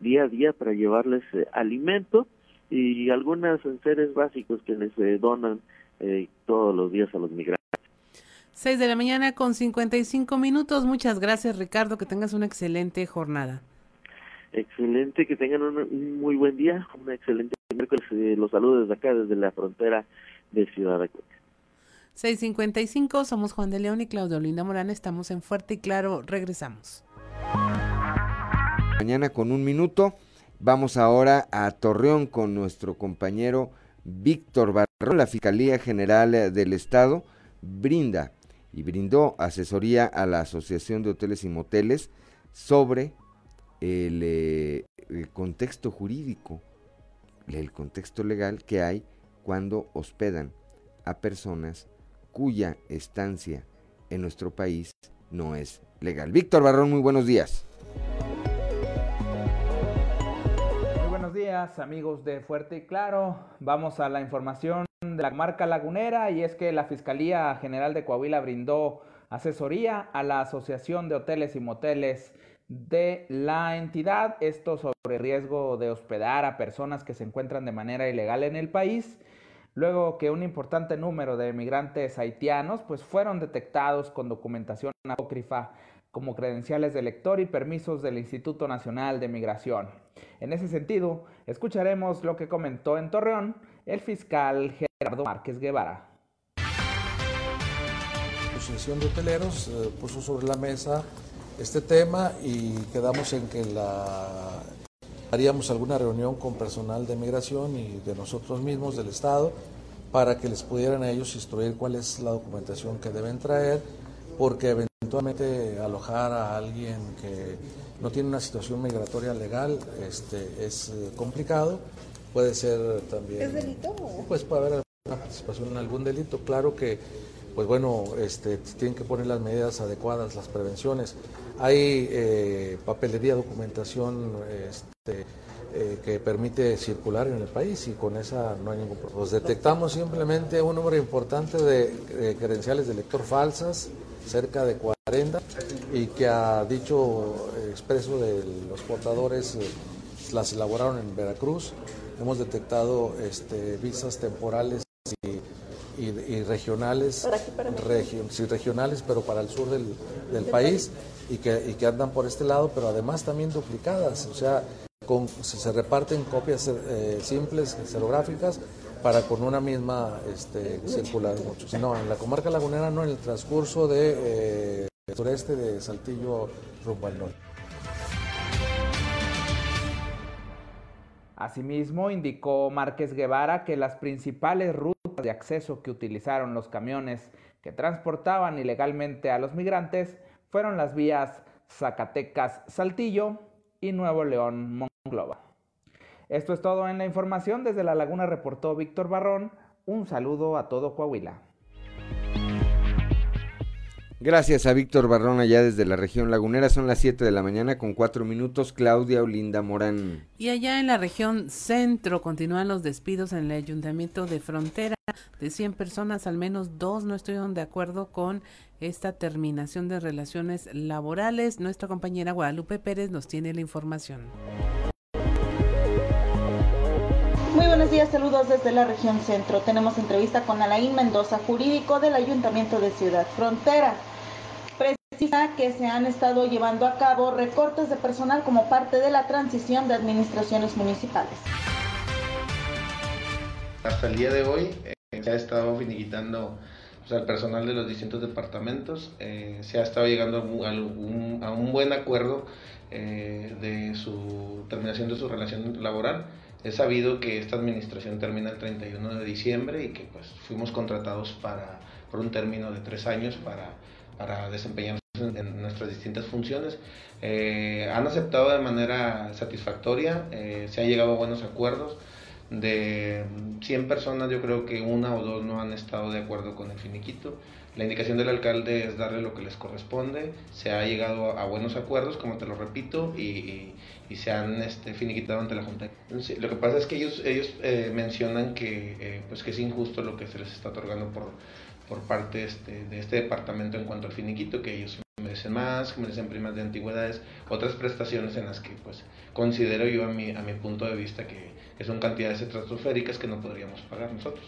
día a día para llevarles eh, alimento y algunos enseres básicos que les eh, donan eh, todos los días a los migrantes. 6 de la mañana con 55 minutos. Muchas gracias, Ricardo. Que tengas una excelente jornada. Excelente, que tengan un, muy buen día, una excelente miércoles. los saludos desde acá, desde la frontera de Ciudad de Cuenca. 655, somos Juan de León y Claudio Linda Morán, estamos en Fuerte y Claro, regresamos. Mañana con un minuto, vamos ahora a Torreón con nuestro compañero Víctor Barrón, la Fiscalía General del Estado brinda y brindó asesoría a la Asociación de Hoteles y Moteles sobre el, eh, el contexto jurídico, el contexto legal que hay cuando hospedan a personas cuya estancia en nuestro país no es legal. Víctor Barrón, muy buenos días. Amigos de Fuerte y Claro. Vamos a la información de la marca lagunera y es que la Fiscalía General de Coahuila brindó asesoría a la Asociación de Hoteles y Moteles de la entidad, esto sobre riesgo de hospedar a personas que se encuentran de manera ilegal en el país luego que un importante número de migrantes haitianos pues fueron detectados con documentación apócrifa como credenciales de lector y permisos del Instituto Nacional de Migración. En ese sentido, escucharemos lo que comentó en Torreón el fiscal Gerardo Márquez Guevara. La Asociación de Hoteleros eh, puso sobre la mesa este tema y quedamos en que la haríamos alguna reunión con personal de migración y de nosotros mismos, del Estado, para que les pudieran a ellos instruir cuál es la documentación que deben traer, porque eventualmente alojar a alguien que no tiene una situación migratoria legal este, es eh, complicado, puede ser también... ¿Es delito? Pues puede haber alguna participación en algún delito, claro que pues bueno, este, tienen que poner las medidas adecuadas, las prevenciones. Hay eh, papelería, documentación este, eh, que permite circular en el país y con esa no hay ningún problema. Pues detectamos simplemente un número importante de, credenciales de lector falsas, cerca de 40, y que a dicho expreso de los portadores eh, las elaboraron en Veracruz. Hemos detectado este, visas temporales y, regionales, regionales, pero para el sur del, país y que, y que andan por este lado, pero además también duplicadas, o sea, con, se reparten copias eh, simples, xerográficas, para con una misma este, circular muchos. No, en la comarca lagunera no, en el transcurso de eh, sureste de Saltillo rumbo. Asimismo, indicó Márquez Guevara que las principales rutas de acceso que utilizaron los camiones que transportaban ilegalmente a los migrantes fueron las vías Zacatecas-Saltillo y Nuevo León-Monclova. Esto es todo en la información. Desde La Laguna reportó Víctor Barrón. Un saludo a todo Coahuila. Gracias a Víctor Barrón allá desde la región lagunera. Son las 7 de la mañana con 4 minutos. Claudia Olinda Morán. Y allá en la región centro continúan los despidos en el ayuntamiento de Frontera. De 100 personas, al menos dos no estuvieron de acuerdo con esta terminación de relaciones laborales. Nuestra compañera Guadalupe Pérez nos tiene la información. Muy buenos días, saludos desde la región centro. Tenemos entrevista con Alain Mendoza, jurídico del Ayuntamiento de Ciudad Frontera precisa que se han estado llevando a cabo recortes de personal como parte de la transición de administraciones municipales. Hasta el día de hoy eh, se ha estado finiquitando el personal de los distintos departamentos, eh, se ha estado llegando a un, a un buen acuerdo eh, de su terminación de su relación laboral. Es sabido que esta administración termina el 31 de diciembre y que pues fuimos contratados para, por un término de tres años para para desempeñarnos en, nuestras distintas funciones. Eh, han aceptado de manera satisfactoria, eh, se ha llegado a buenos acuerdos. De 100 personas yo creo que una o dos no han estado de acuerdo con el finiquito. La indicación del alcalde es darle lo que les corresponde. Se ha llegado a, buenos acuerdos, como te lo repito, y, y, se han este, finiquitado ante la Junta. lo que pasa es que ellos, ellos eh, mencionan que, pues que es injusto lo que se les está otorgando por, por parte este, de este departamento en cuanto al finiquito, que ellos merecen más, que merecen primas de antigüedades, otras prestaciones en las que pues considero yo a mi, a mi punto de vista que, son cantidades estratosféricas que no podríamos pagar nosotros.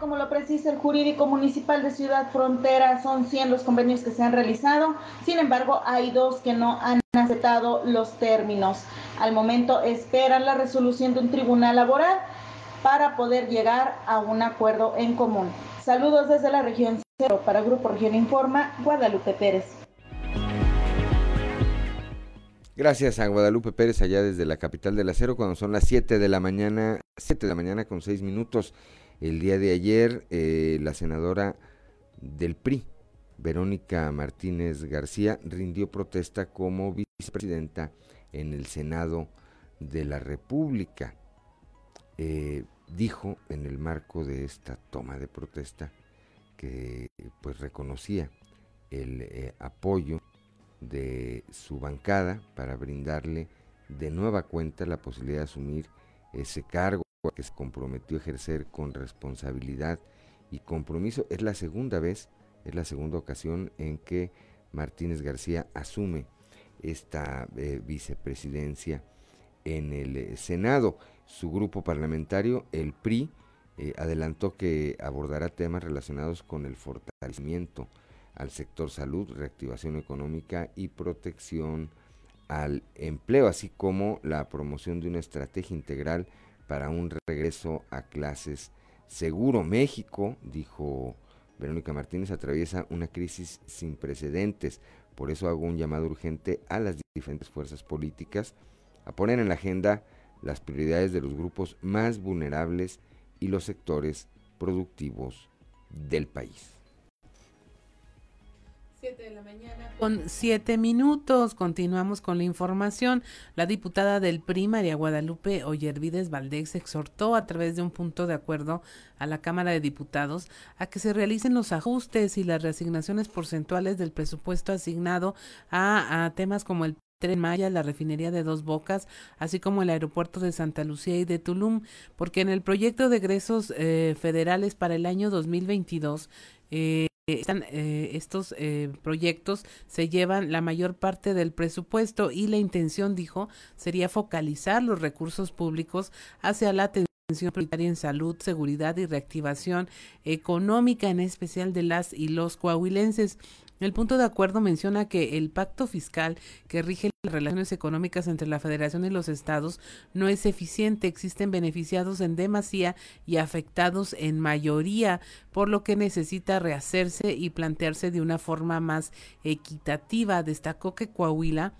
Como lo precisa el jurídico municipal de Ciudad Frontera, son 100 los convenios que se han realizado, sin embargo hay dos que no han aceptado los términos. Al momento esperan la resolución de un tribunal laboral para poder llegar a un acuerdo en común. Saludos desde la región cero para Grupo Región Informa, Guadalupe Pérez. Gracias a Guadalupe Pérez allá desde la capital del acero cuando son las 7 de la mañana, 7 de la mañana con 6 minutos. El día de ayer eh, la senadora del PRI, Verónica Martínez García, rindió protesta como vicepresidenta en el Senado de la República. Eh, dijo en el marco de esta toma de protesta que pues reconocía el eh, apoyo de su bancada para brindarle de nueva cuenta la posibilidad de asumir ese cargo que se comprometió a ejercer con responsabilidad y compromiso. Es la segunda vez, es la segunda ocasión en que Martínez García asume esta eh, vicepresidencia en el eh, Senado. Su grupo parlamentario, el PRI, eh, adelantó que abordará temas relacionados con el fortalecimiento al sector salud, reactivación económica y protección al empleo, así como la promoción de una estrategia integral para un regreso a clases seguro. México, dijo Verónica Martínez, atraviesa una crisis sin precedentes. Por eso hago un llamado urgente a las diferentes fuerzas políticas a poner en la agenda las prioridades de los grupos más vulnerables y los sectores productivos del país. Con siete minutos. Continuamos con la información. La diputada del PRI, María Guadalupe Ollervides Valdés, exhortó a través de un punto de acuerdo a la Cámara de Diputados a que se realicen los ajustes y las reasignaciones porcentuales del presupuesto asignado a, a temas como el Tren Maya, la refinería de Dos Bocas, así como el aeropuerto de Santa Lucía y de Tulum, porque en el proyecto de egresos eh, federales para el año 2022 eh, están, eh, estos eh, proyectos se llevan la mayor parte del presupuesto y la intención, dijo, sería focalizar los recursos públicos hacia la atención prioritaria en salud, seguridad y reactivación económica, en especial de las y los coahuilenses. El punto de acuerdo menciona que el pacto fiscal que rige las relaciones económicas entre la Federación y los estados no es eficiente, existen beneficiados en demasía y afectados en mayoría, por lo que necesita rehacerse y plantearse de una forma más equitativa. Destacó que Coahuila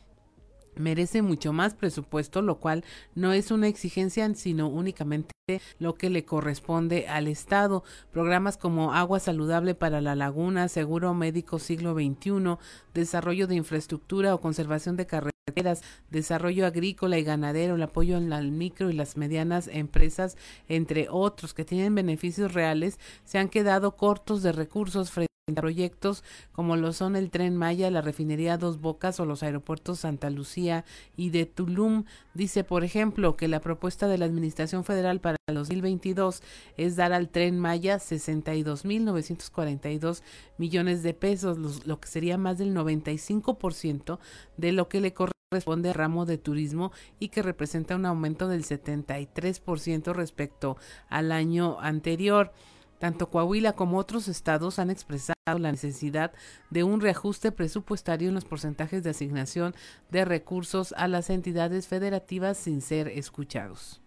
merece mucho más presupuesto, lo cual no es una exigencia, sino únicamente lo que le corresponde al Estado. Programas como Agua Saludable para la Laguna, Seguro Médico Siglo XXI, Desarrollo de Infraestructura o Conservación de Carreteras, Desarrollo Agrícola y Ganadero, el apoyo al micro y las medianas empresas, entre otros que tienen beneficios reales, se han quedado cortos de recursos frente proyectos como lo son el tren Maya, la refinería Dos Bocas o los aeropuertos Santa Lucía y de Tulum. Dice, por ejemplo, que la propuesta de la Administración Federal para el 2022 es dar al tren Maya 62.942 millones de pesos, lo que sería más del 95% de lo que le corresponde al ramo de turismo y que representa un aumento del 73% respecto al año anterior. Tanto Coahuila como otros estados han expresado la necesidad de un reajuste presupuestario en los porcentajes de asignación de recursos a las entidades federativas sin ser escuchados.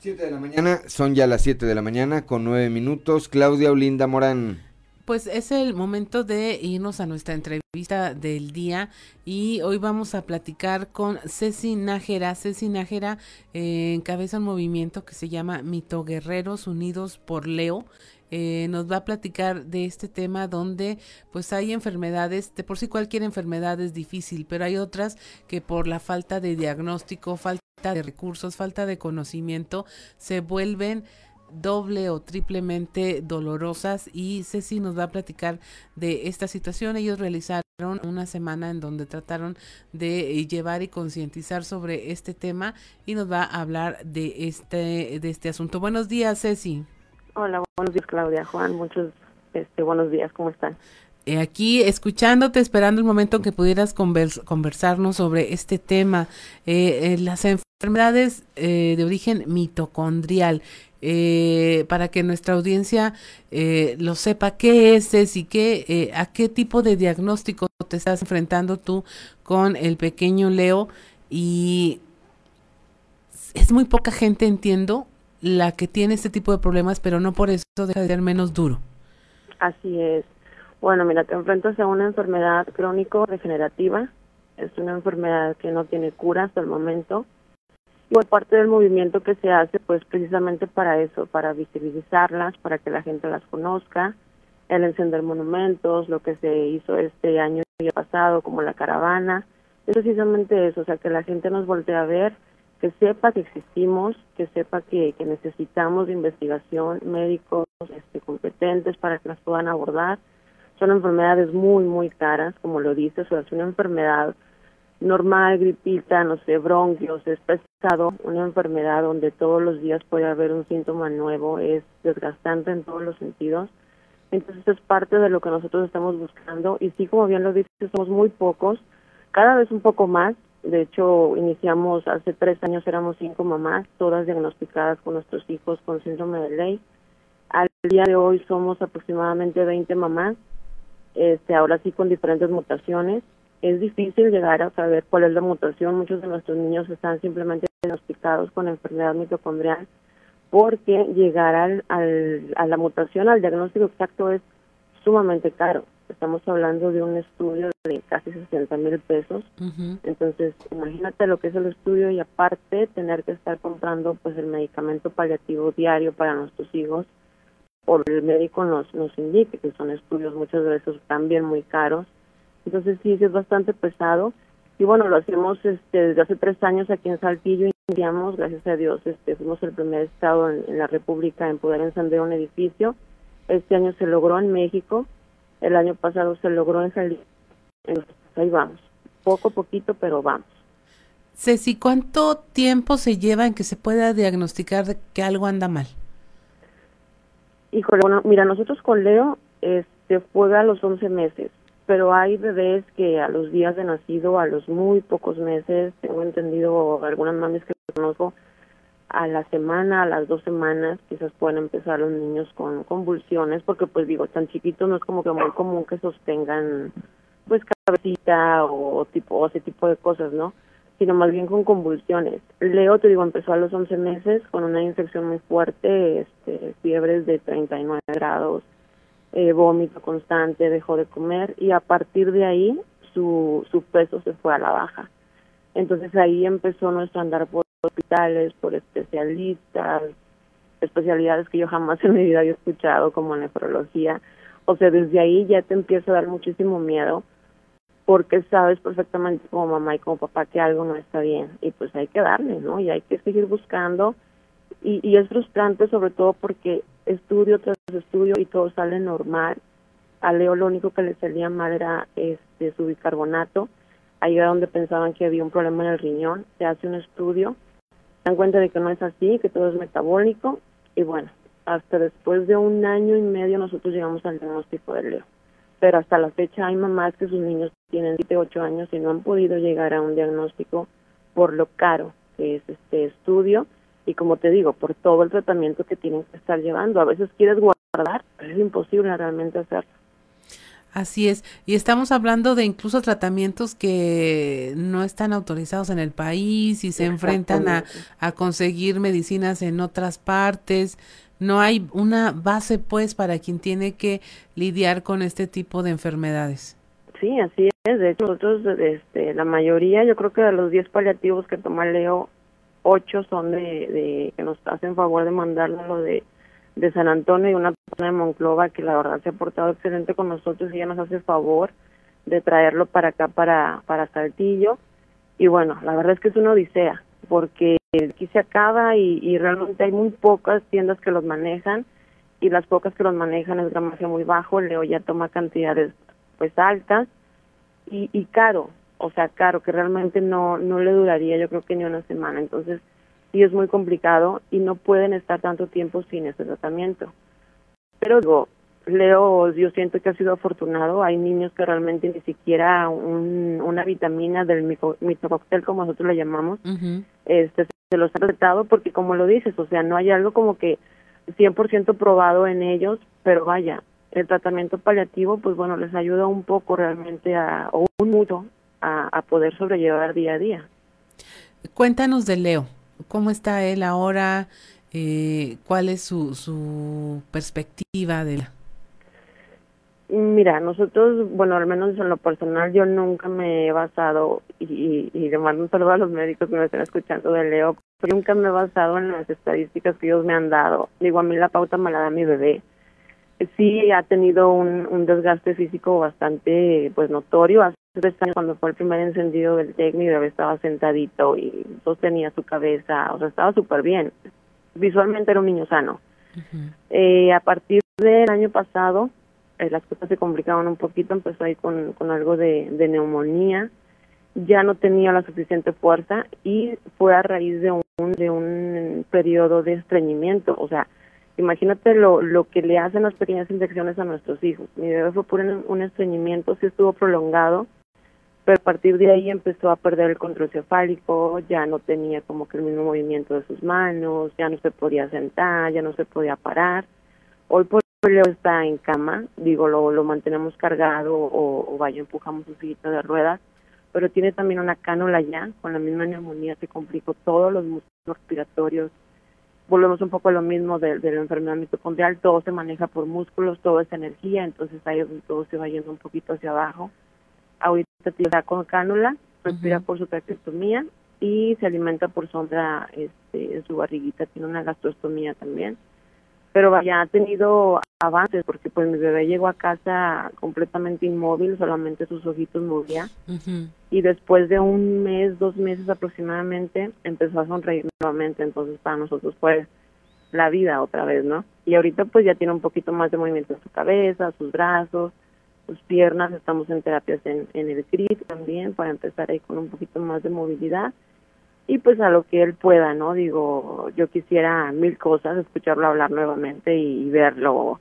Siete de la mañana, son ya las 7 de la mañana con nueve minutos. Claudia Olinda Morán pues es el momento de irnos a nuestra entrevista del día y hoy vamos a platicar con Ceci Nájera. Ceci Nájera eh, encabeza un movimiento que se llama Mito Guerreros Unidos por Leo. Eh, nos va a platicar de este tema donde pues hay enfermedades, de por sí cualquier enfermedad es difícil, pero hay otras que por la falta de diagnóstico, falta de recursos, falta de conocimiento, se vuelven doble o triplemente dolorosas y Ceci nos va a platicar de esta situación. Ellos realizaron una semana en donde trataron de eh, llevar y concientizar sobre este tema y nos va a hablar de este de este asunto. Buenos días, Ceci. Hola, buenos días, Claudia, Juan, muchos este buenos días, ¿cómo están? Eh, aquí escuchándote, esperando el momento en que pudieras conversarnos sobre este tema, eh, las enfermedades de origen mitocondrial. Eh, para que nuestra audiencia eh, lo sepa qué es, es y qué, eh, a qué tipo de diagnóstico te estás enfrentando tú con el pequeño Leo y es muy poca gente, entiendo, la que tiene este tipo de problemas, pero no por eso deja de ser menos duro. Así es. Bueno, mira, te enfrentas a una enfermedad crónico-degenerativa. Es una enfermedad que no tiene cura hasta el momento por parte del movimiento que se hace, pues precisamente para eso, para visibilizarlas, para que la gente las conozca, el encender monumentos, lo que se hizo este año y pasado, como la caravana, es precisamente eso, o sea, que la gente nos voltee a ver, que sepa que existimos, que sepa que, que necesitamos de investigación, médicos este, competentes para que las puedan abordar. Son enfermedades muy, muy caras, como lo dices, o sea, es una enfermedad normal, gripita, no sé, bronquios, es pesado, una enfermedad donde todos los días puede haber un síntoma nuevo, es desgastante en todos los sentidos. Entonces es parte de lo que nosotros estamos buscando y sí, como bien lo dices, somos muy pocos, cada vez un poco más. De hecho, iniciamos hace tres años, éramos cinco mamás, todas diagnosticadas con nuestros hijos con síndrome de ley. Al día de hoy somos aproximadamente 20 mamás, este, ahora sí con diferentes mutaciones es difícil llegar a saber cuál es la mutación. Muchos de nuestros niños están simplemente diagnosticados con enfermedad mitocondrial porque llegar al, a la mutación, al diagnóstico exacto es sumamente caro. Estamos hablando de un estudio de casi 60 mil pesos. Entonces, imagínate lo que es el estudio y aparte tener que estar comprando pues el medicamento paliativo diario para nuestros hijos por el médico nos, nos indique que son estudios muchas veces también muy caros entonces sí, es bastante pesado. Y bueno, lo hacemos este, desde hace tres años aquí en Saltillo. Iniciamos, gracias a Dios, este, fuimos el primer estado en, la República en poder encender un edificio. Este año se logró en México. El año pasado se logró en Jalisco. Entonces, ahí vamos. Poco poquito, pero vamos. Ceci, ¿cuánto tiempo se lleva en que se pueda diagnosticar que algo anda mal? Híjole, bueno, mira, nosotros con Leo este, fue a los 11 meses pero hay bebés que a los días de nacido, a los muy pocos meses, tengo entendido algunas mamis que conozco, a la semana, a las dos semanas, quizás pueden empezar los niños con convulsiones, porque pues digo, tan chiquitos no es como que muy común que sostengan pues cabecita o tipo o ese tipo de cosas, ¿no? Sino más bien con convulsiones. Leo, te digo, empezó a los 11 meses con una infección muy fuerte, este, fiebres de 39 grados, eh, vómito constante, dejó de comer y a partir de ahí su, su peso se fue a la baja. Entonces ahí empezó nuestro andar por hospitales, por especialistas, especialidades que yo jamás en mi vida había escuchado, como nefrología. O sea, desde ahí ya te empieza a dar muchísimo miedo porque sabes perfectamente como mamá y como papá que algo no está bien y pues hay que darle, ¿no? Y hay que seguir buscando y, y es frustrante sobre todo porque estudio tras estudio y todo sale normal. A Leo lo único que le salía mal era este, su bicarbonato. Ahí era donde pensaban que había un problema en el riñón. Se hace un estudio, se dan cuenta de que no es así, que todo es metabólico y bueno, hasta después de un año y medio nosotros llegamos al diagnóstico de Leo. Pero hasta la fecha hay mamás que sus niños tienen 7, 8 años y no han podido llegar a un diagnóstico por lo caro que es este estudio y como te digo, por todo el tratamiento que tienen que estar llevando. A veces quieres guardar, pero es imposible realmente hacerlo. Así es, y estamos hablando de incluso tratamientos que no están autorizados en el país y se enfrentan a, a conseguir medicinas en otras partes. No hay una base pues para quien tiene que lidiar con este tipo de enfermedades. Sí, así es. De hecho, nosotros, este, la mayoría, yo creo que de los 10 paliativos que toma Leo, 8 son de, de que nos hacen favor de mandarlo de de San Antonio y una persona de Monclova que la verdad se ha portado excelente con nosotros y ella nos hace favor de traerlo para acá, para, para Saltillo. Y bueno, la verdad es que es una odisea, porque aquí se acaba y, y realmente hay muy pocas tiendas que los manejan y las pocas que los manejan es gramaje muy bajo, Leo ya toma cantidades pues altas y, y caro, o sea, caro, que realmente no, no le duraría yo creo que ni una semana. Entonces, y es muy complicado y no pueden estar tanto tiempo sin ese tratamiento. Pero digo, Leo, yo siento que ha sido afortunado. Hay niños que realmente ni siquiera un, una vitamina del mitocóctel, como nosotros le llamamos, este, se los han tratado porque, como lo dices, o sea, no hay algo como que 100% probado en ellos, pero vaya, el tratamiento paliativo, pues bueno, les ayuda un poco realmente a, o un mucho a, a poder sobrellevar día a día. Cuéntanos de Leo. ¿Cómo está él ahora? Eh, ¿Cuál es su, su perspectiva de la... Mira, nosotros, bueno, al menos en lo personal, yo nunca me he basado, y, y le mando un saludo a los médicos que me están escuchando de Leo, nunca me he basado en las estadísticas que ellos me han dado. Digo, a mí la pauta me la da mi bebé. Sí ha tenido un, un desgaste físico bastante, pues, notorio. Hace cuando fue el primer encendido del TEC, mi bebé estaba sentadito y sostenía su cabeza, o sea, estaba súper bien. Visualmente era un niño sano. eh, a partir del año pasado, eh, las cosas se complicaban un poquito, empezó ahí con, con algo de, de neumonía, ya no tenía la suficiente fuerza y fue a raíz de un, de un periodo de estreñimiento, o sea, imagínate lo, lo que le hacen las pequeñas infecciones a nuestros hijos. Mi bebé fue por un, un estreñimiento, sí estuvo prolongado, pero a partir de ahí empezó a perder el control cefálico, ya no tenía como que el mismo movimiento de sus manos, ya no se podía sentar, ya no se podía parar. Hoy por Leo está en cama, digo, lo, lo mantenemos cargado o, o vaya, empujamos su sillita de ruedas, pero tiene también una cánula ya, con la misma neumonía se complicó todos los músculos respiratorios. Volvemos un poco a lo mismo de, de la enfermedad mitocondrial, todo se maneja por músculos, todo es energía, entonces ahí todo se va yendo un poquito hacia abajo. Ahorita está con cánula, respira por su traqueostomía y se alimenta por sonda este, en su barriguita, tiene una gastrostomía también. Pero vaya, ha tenido avances porque pues mi bebé llegó a casa completamente inmóvil, solamente sus ojitos movía y después de un mes, dos meses aproximadamente empezó a sonreír nuevamente, entonces para nosotros fue la vida otra vez, ¿no? Y ahorita pues ya tiene un poquito más de movimiento en su cabeza, sus brazos, sus piernas, estamos en terapias en, en el CRIT también para empezar ahí con un poquito más de movilidad y pues a lo que él pueda, ¿no? Digo, yo quisiera mil cosas, escucharlo hablar nuevamente y, verlo,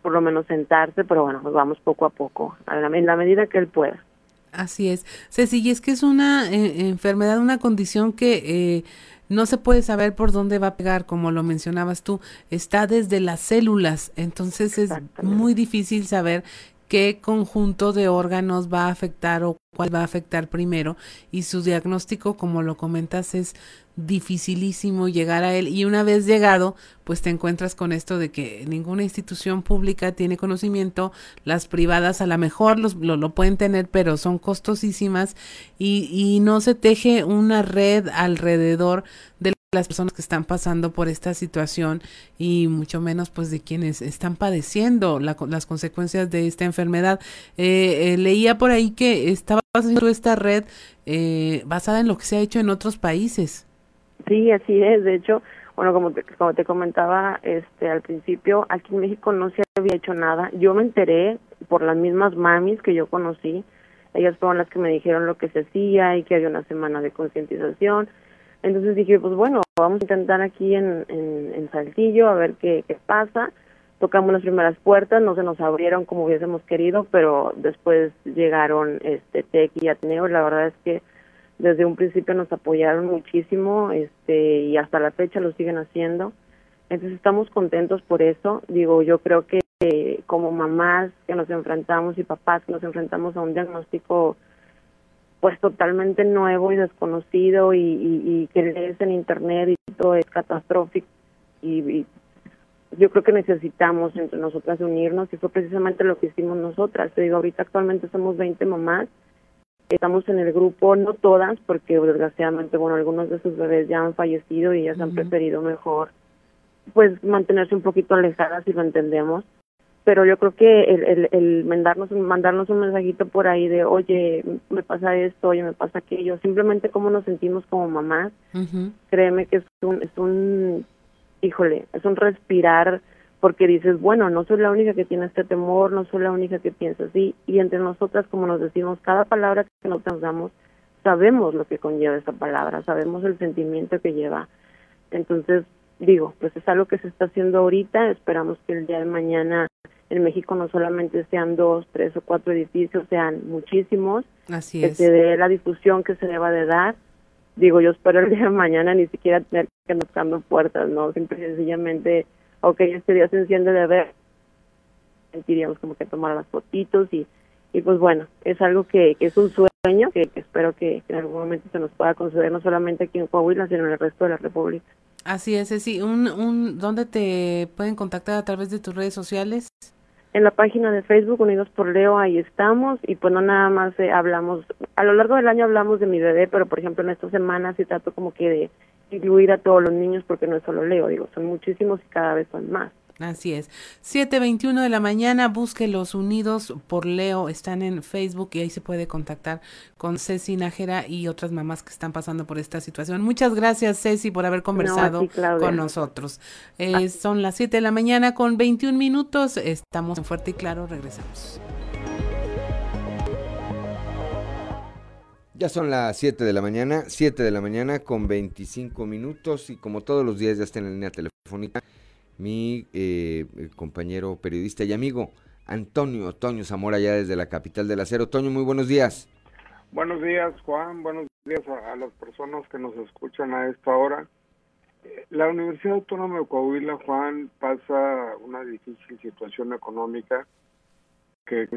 por lo menos sentarse, pero bueno, pues vamos poco a poco, a la, en la medida que él pueda. Así es. Ceci, y es que es una eh, enfermedad, una condición que eh, no se puede saber por dónde va a pegar, como lo mencionabas tú, está desde las células, entonces es muy difícil saber qué conjunto de órganos va a afectar o cuál va a afectar primero y su diagnóstico, como lo comentas, es dificilísimo llegar a él. Y una vez llegado pues te encuentras con esto de que ninguna institución pública tiene conocimiento las privadas a lo mejor los, lo, lo pueden tener pero son costosísimas y, y no se teje una red alrededor de las personas que están pasando por esta situación y mucho menos pues de quienes están padeciendo la, las consecuencias de esta enfermedad. Eh, eh, leía por ahí que estaba haciendo esta red eh, basada en lo que se ha hecho en otros países. Sí, así es. De hecho, bueno, como te, como te comentaba este al principio, aquí en México no se había hecho nada. Yo me enteré por las mismas mamis que yo conocí. Ellas fueron las que me dijeron lo que se hacía y que había una semana de concientización entonces dije, pues bueno, vamos a intentar aquí en, en, en Saltillo a ver qué, qué pasa. Tocamos las primeras puertas, no se nos abrieron como hubiésemos querido, pero después llegaron este TEC y Ateneo. La verdad es que desde un principio nos apoyaron muchísimo este y hasta la fecha lo siguen haciendo. Entonces estamos contentos por eso. Digo, yo creo que como mamás que nos enfrentamos y papás que nos enfrentamos a un diagnóstico pues totalmente nuevo y desconocido y, y, y que lees en internet y todo es catastrófico. Y, y, yo creo que necesitamos entre nosotras unirnos y fue precisamente lo que hicimos nosotras. Te digo, ahorita actualmente somos 20 mamás, estamos en el grupo, no todas, porque desgraciadamente, bueno, algunos de sus bebés ya han fallecido y ya se han preferido mejor, pues mantenerse un poquito alejadas y lo entendemos pero yo creo que el, el, el mandarnos, mandarnos un mensajito por ahí de, oye, me pasa esto, oye, me pasa aquello, simplemente cómo nos sentimos como mamás, créeme que es un, es un, híjole, es un respirar, porque dices, bueno, no soy la única que tiene este temor, no soy la única que piensa así, y entre nosotras, como nos decimos, cada palabra que nos damos, sabemos lo que conlleva esa palabra, sabemos el sentimiento que lleva. Entonces, digo, pues es algo que se está haciendo ahorita, esperamos que el día de mañana en México no solamente sean dos, tres o cuatro edificios, sean muchísimos, Así que es. se dé la difusión que se deba de dar. Digo, yo espero el día de mañana ni siquiera tener que nos cambien puertas, ¿no? Simple y sencillamente, ok, este día se enciende de ver, sentiríamos como que tomar las fotitos y, y pues bueno, es algo que, que es un sueño que, que espero que, que en algún momento se nos pueda conceder, no solamente aquí en Coahuila, sino en el resto de la República. Así es, sí. Un, un, ¿Dónde te pueden contactar a través de tus redes sociales? En la página de Facebook Unidos por Leo ahí estamos y pues no nada más eh, hablamos, a lo largo del año hablamos de mi bebé, pero por ejemplo en estas semanas sí trato como que de incluir a todos los niños porque no es solo Leo, digo, son muchísimos y cada vez son más. Así es. 7.21 de la mañana, busque los Unidos por Leo, están en Facebook y ahí se puede contactar con Ceci Nájera y otras mamás que están pasando por esta situación. Muchas gracias, Ceci, por haber conversado ti, con nosotros. Eh, son las 7 de la mañana con 21 minutos, estamos en Fuerte y Claro, regresamos. Ya son las 7 de la mañana, 7 de la mañana con 25 minutos y como todos los días ya está en la línea telefónica mi eh, compañero periodista y amigo Antonio Toño Zamora ya desde la capital del acero. Toño, muy buenos días. Buenos días, Juan. Buenos días a, las personas que nos escuchan a esta hora. La Universidad Autónoma de Coahuila, Juan, pasa una difícil situación económica que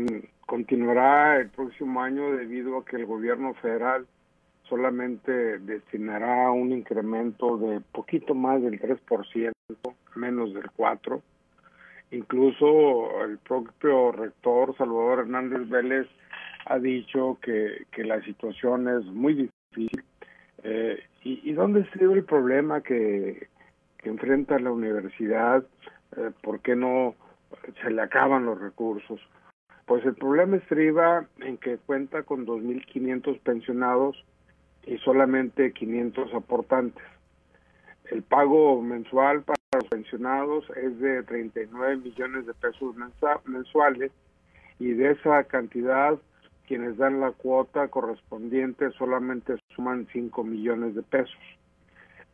continuará el próximo año debido a que el gobierno federal solamente destinará un incremento de poquito más del 3%, menos del 4%. Incluso el propio rector Salvador Hernández Vélez ha dicho que, que la situación es muy difícil. Eh, ¿y, ¿Y dónde estriba el problema que, que enfrenta la universidad? Eh, ¿Por qué no se le acaban los recursos? Pues el problema estriba en que cuenta con 2.500 pensionados y solamente 500 aportantes. El pago mensual para los pensionados es de 39 millones de pesos mensuales y de esa cantidad quienes dan la cuota correspondiente solamente suman 5 millones de pesos.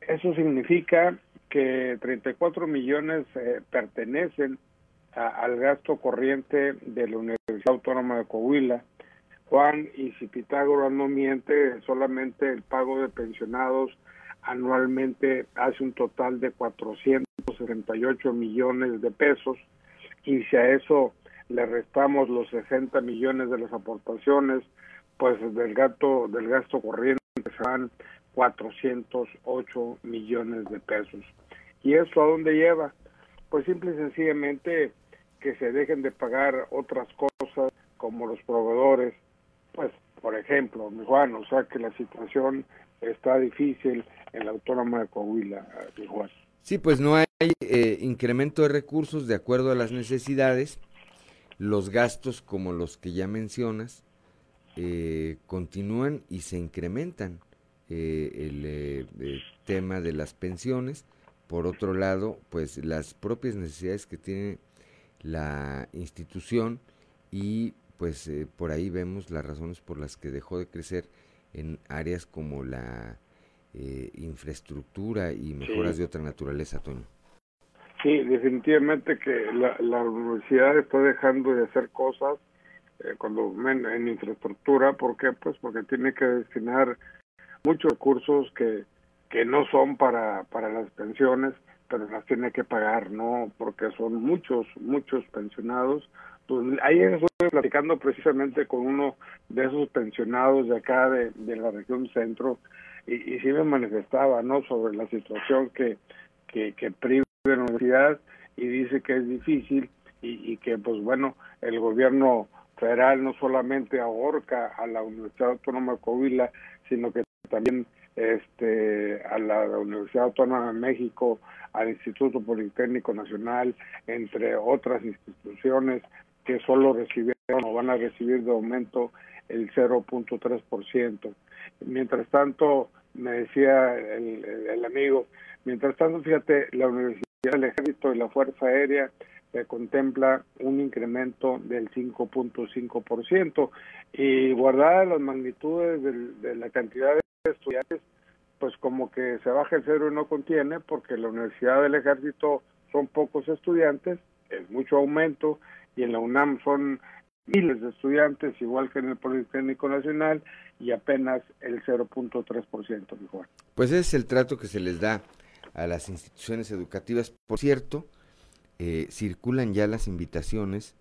Eso significa que 34 millones eh, pertenecen al gasto corriente de la Universidad Autónoma de Coahuila. Juan, y si Pitágoras no miente, solamente el pago de pensionados anualmente hace un total de 468 millones de pesos y si a eso le restamos los 60 millones de las aportaciones, pues del gasto, del gasto corriente se van 408 millones de pesos. ¿Y eso a dónde lleva? Pues simple y sencillamente que se dejen de pagar otras cosas como los proveedores, pues por ejemplo, mi Juan, o sea que la situación está difícil en la Autónoma de Coahuila, mi Juan. Sí, pues no hay eh, incremento de recursos de acuerdo a las necesidades, los gastos como los que ya mencionas eh, continúan y se incrementan. Eh, el tema de las pensiones, por otro lado, pues las propias necesidades que tiene la institución y pues eh, por ahí vemos las razones por las que dejó de crecer en áreas como la eh, infraestructura y mejoras de otra naturaleza, Toño. Sí, definitivamente que la, universidad está dejando de hacer cosas eh, cuando en, en, infraestructura, ¿por qué? Pues porque tiene que destinar muchos recursos que, que no son para, para las pensiones, pero las tiene que pagar, ¿no? Porque son muchos, muchos pensionados pues ayer estuve platicando precisamente con uno de esos pensionados de acá de, la región centro y, y sí me manifestaba no sobre la situación que que, que priva de la universidad y dice que es difícil y, y que pues bueno el gobierno federal no solamente ahorca a la Universidad Autónoma de Coahuila sino que también este a la Universidad Autónoma de México, al Instituto Politécnico Nacional, entre otras instituciones que solo recibieron o van a recibir de aumento el 0.3%. Mientras tanto, me decía el, el, amigo, mientras tanto, fíjate, la Universidad del Ejército y la Fuerza Aérea se contempla un incremento del 5.5% y guardadas las magnitudes de la cantidad de estudiantes, pues como que se baja el cero y no contiene porque la Universidad del Ejército son pocos estudiantes, es mucho aumento y en la UNAM son miles de estudiantes, igual que en el Politécnico Nacional, y apenas el 0.3%, mejor. Pues ese es el trato que se les da a las instituciones educativas. Por cierto, eh, circulan ya las invitaciones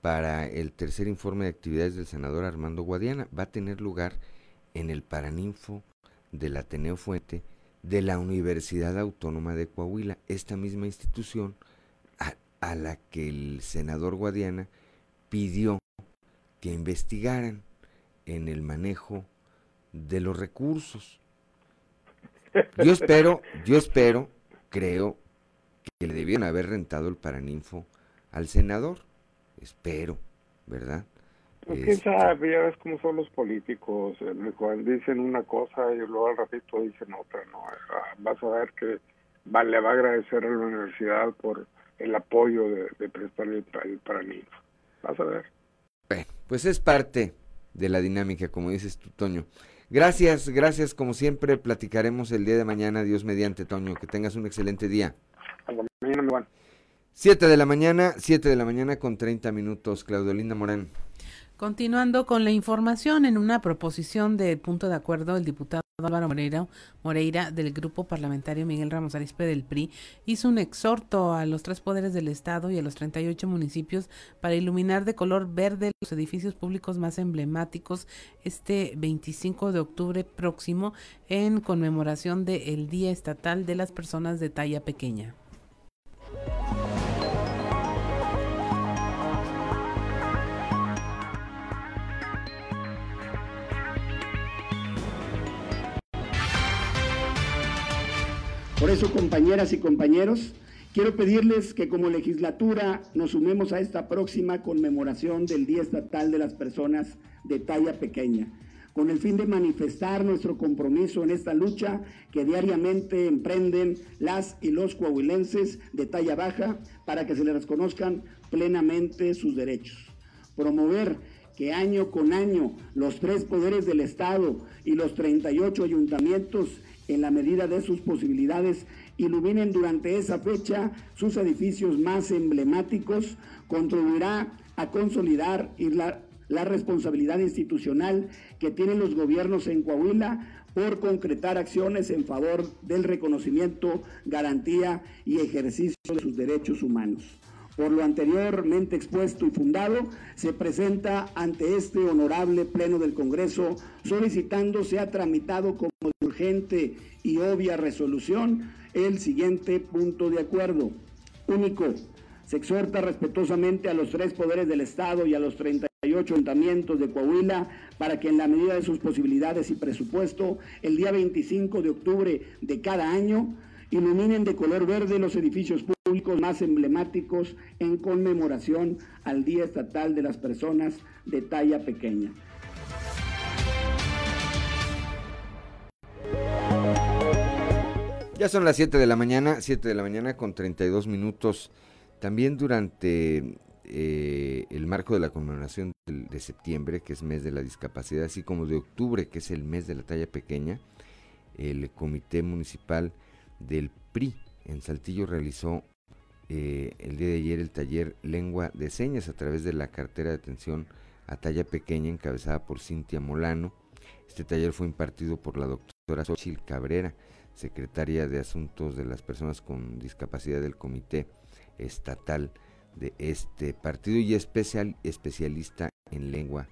para el tercer informe de actividades del senador Armando Guadiana. Va a tener lugar en el Paraninfo del Ateneo Fuente de la Universidad Autónoma de Coahuila. Esta misma institución a la que el senador Guadiana pidió que investigaran en el manejo de los recursos. Yo espero, yo espero, creo que le debieron haber rentado el paraninfo al senador. Espero, ¿verdad? Pues quién este sabe, ya ves cómo son los políticos, cuando dicen una cosa y luego al ratito dicen otra, ¿no? Ah, vas a ver que le va a agradecer a la universidad por el apoyo de, de prestar el, el Vas a ver. Bueno, pues es parte de la dinámica, como dices tú, Toño. Gracias, gracias, como siempre, platicaremos el día de mañana, Dios mediante, Toño. Que tengas un excelente día. mañana, Siete de la mañana, siete de la mañana con 30 minutos, Claudio Morán. Continuando con la información, en una proposición de punto de acuerdo, el diputado Álvaro Moreira, del Grupo Parlamentario Miguel Ramos Arispe del PRI hizo un exhorto a los tres poderes del Estado y a los 38 municipios para iluminar de color verde los edificios públicos más emblemáticos este 25 de octubre próximo en conmemoración del Día Estatal de las Personas de Talla Pequeña. Por eso, compañeras y compañeros, quiero pedirles que como legislatura nos sumemos a esta próxima conmemoración del Día Estatal de las Personas de Talla Pequeña, con el fin de manifestar nuestro compromiso en esta lucha que diariamente emprenden las y los coahuilenses de talla baja para que se les reconozcan plenamente sus derechos. Promover que año con año los tres poderes del Estado y los 38 ayuntamientos en la medida de sus posibilidades, iluminen durante esa fecha sus edificios más emblemáticos, contribuirá a consolidar la, responsabilidad institucional que tienen los gobiernos en Coahuila por concretar acciones en favor del reconocimiento, garantía y ejercicio de sus derechos humanos. Por lo anteriormente expuesto y fundado, se presenta ante este honorable Pleno del Congreso solicitando sea tramitado como urgente y obvia resolución el siguiente punto de acuerdo. Único, se exhorta respetuosamente a los tres poderes del Estado y a los 38 ayuntamientos de Coahuila para que en la medida de sus posibilidades y presupuesto, el día 25 de octubre de cada año, iluminen de color verde los edificios públicos más emblemáticos en conmemoración al Día Estatal de las Personas de Talla Pequeña. Ya son las 7 de la mañana, 7 de la mañana con 32 minutos. También durante eh, el marco de la conmemoración de, septiembre, que es mes de la discapacidad, así como de octubre, que es el mes de la talla pequeña, el Comité Municipal del PRI en Saltillo realizó eh, el día de ayer el taller Lengua de Señas a través de la cartera de atención a talla pequeña encabezada por Cintia Molano. Este taller fue impartido por la doctora Xochil Cabrera secretaria de Asuntos de las Personas con Discapacidad del Comité Estatal de este partido y especial, especialista en lengua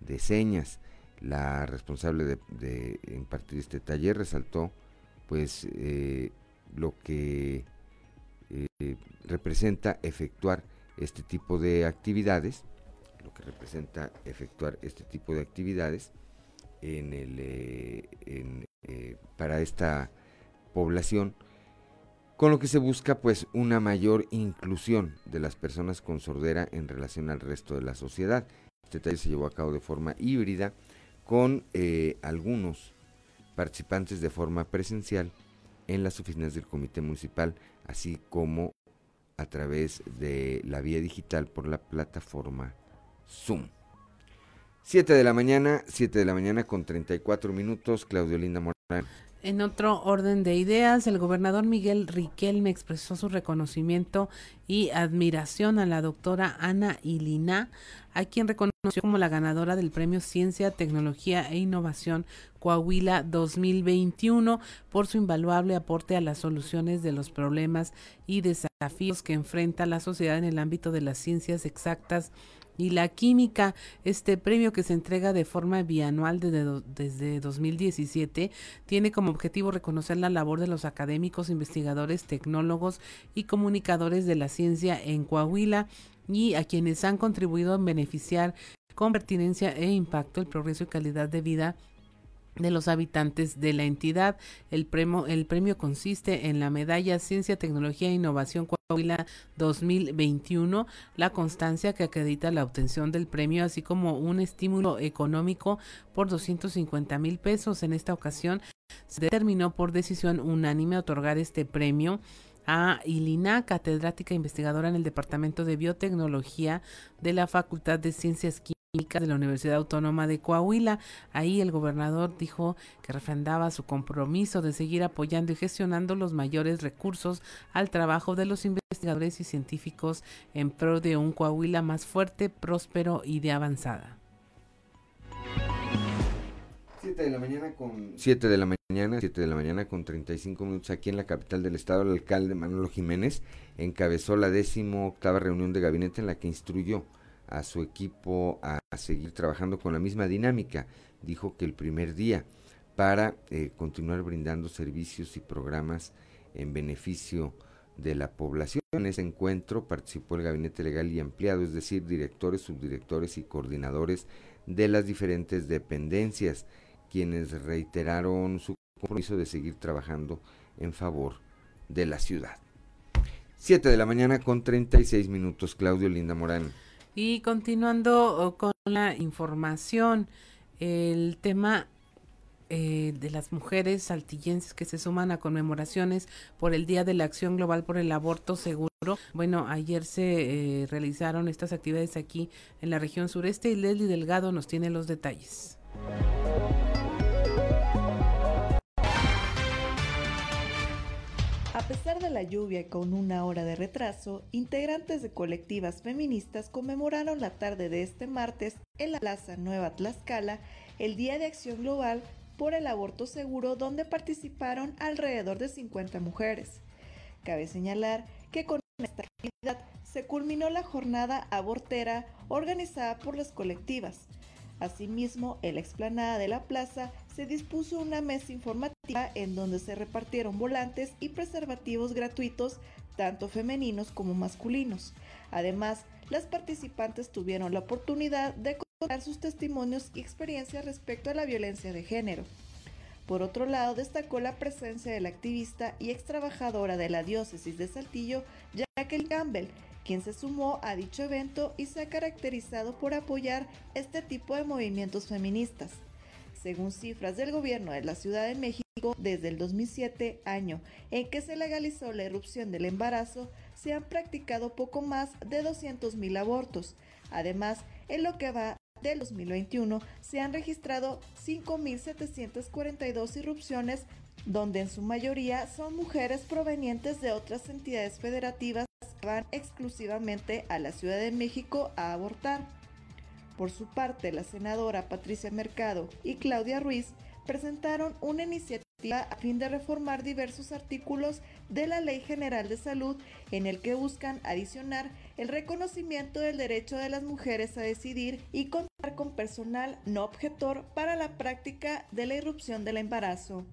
de señas. La responsable de, impartir este taller resaltó pues eh, lo que eh, representa efectuar este tipo de actividades, lo que representa efectuar este tipo de actividades en el, eh, en, eh, para esta población, con lo que se busca pues una mayor inclusión de las personas con sordera en relación al resto de la sociedad. Este taller se llevó a cabo de forma híbrida con eh, algunos participantes de forma presencial en las oficinas del comité municipal, así como a través de la vía digital por la plataforma Zoom. 7 de la mañana, 7 de la mañana con 34 minutos, Claudio Linda Morán. En otro orden de ideas, el gobernador Miguel Riquelme expresó su reconocimiento y admiración a la doctora Ana Ilina, a quien reconoció como la ganadora del Premio Ciencia, Tecnología e Innovación Coahuila 2021 por su invaluable aporte a las soluciones de los problemas y desafíos que enfrenta la sociedad en el ámbito de las ciencias exactas y la química, este premio que se entrega de forma bianual desde, desde 2017, tiene como objetivo reconocer la labor de los académicos, investigadores, tecnólogos y comunicadores de la ciencia en Coahuila y a quienes han contribuido a beneficiar con pertinencia e impacto el progreso y calidad de vida de los habitantes de la entidad. El premio, el premio consiste en la medalla Ciencia, Tecnología e Innovación Coahuila 2021, la constancia que acredita la obtención del premio, así como un estímulo económico por 250 mil pesos. En esta ocasión se determinó por decisión unánime otorgar este premio a Ilina, catedrática investigadora en el Departamento de Biotecnología de la Facultad de Ciencias Químicas de la Universidad Autónoma de Coahuila. Ahí el gobernador dijo que refrendaba su compromiso de seguir apoyando y gestionando los mayores recursos al trabajo de los investigadores y científicos en pro de un Coahuila más fuerte, próspero y de avanzada. 7 de la mañana con 7 de la mañana, 7 de la mañana con 35 minutos aquí en la capital del estado, el alcalde Manolo Jiménez encabezó la décimo octava reunión de gabinete en la que instruyó a su equipo a, seguir trabajando con la misma dinámica. Dijo que el primer día para eh, continuar brindando servicios y programas en beneficio de la población. En ese encuentro participó el gabinete legal y ampliado, es decir, directores, subdirectores y coordinadores de las diferentes dependencias, quienes reiteraron su compromiso de seguir trabajando en favor de la ciudad. 7 de la mañana con 36 minutos, Claudio Linda Morán. Y continuando oh, con la información, el tema eh, de las mujeres saltillenses que se suman a conmemoraciones por el Día de la Acción Global por el Aborto Seguro. Bueno, ayer se eh, realizaron estas actividades aquí en la región sureste y Leslie Delgado nos tiene los detalles. A pesar de la lluvia y con una hora de retraso, integrantes de colectivas feministas conmemoraron la tarde de este martes en la Plaza Nueva Tlaxcala el Día de Acción Global por el Aborto Seguro donde participaron alrededor de 50 mujeres. Cabe señalar que con esta actividad se culminó la jornada abortera organizada por las colectivas. Asimismo, en la explanada de la plaza se dispuso una mesa informativa en donde se repartieron volantes y preservativos gratuitos, tanto femeninos como masculinos. Además, las participantes tuvieron la oportunidad de contar sus testimonios y experiencias respecto a la violencia de género. Por otro lado, destacó la presencia de la activista y ex trabajadora de la diócesis de Saltillo, Jacqueline Campbell, quien se sumó a dicho evento y se ha caracterizado por apoyar este tipo de movimientos feministas. Según cifras del gobierno de la Ciudad de México, desde el 2007, año en que se legalizó la irrupción del embarazo, se han practicado poco más de 200.000 abortos. Además, en lo que va del 2021, se han registrado 5.742 irrupciones, donde en su mayoría son mujeres provenientes de otras entidades federativas que van exclusivamente a la Ciudad de México a abortar. Por su parte, la senadora Patricia Mercado y Claudia Ruiz presentaron una iniciativa a fin de reformar diversos artículos de la Ley General de Salud en el que buscan adicionar el reconocimiento del derecho de las mujeres a decidir y contar con personal no objetor para la práctica de la irrupción del embarazo.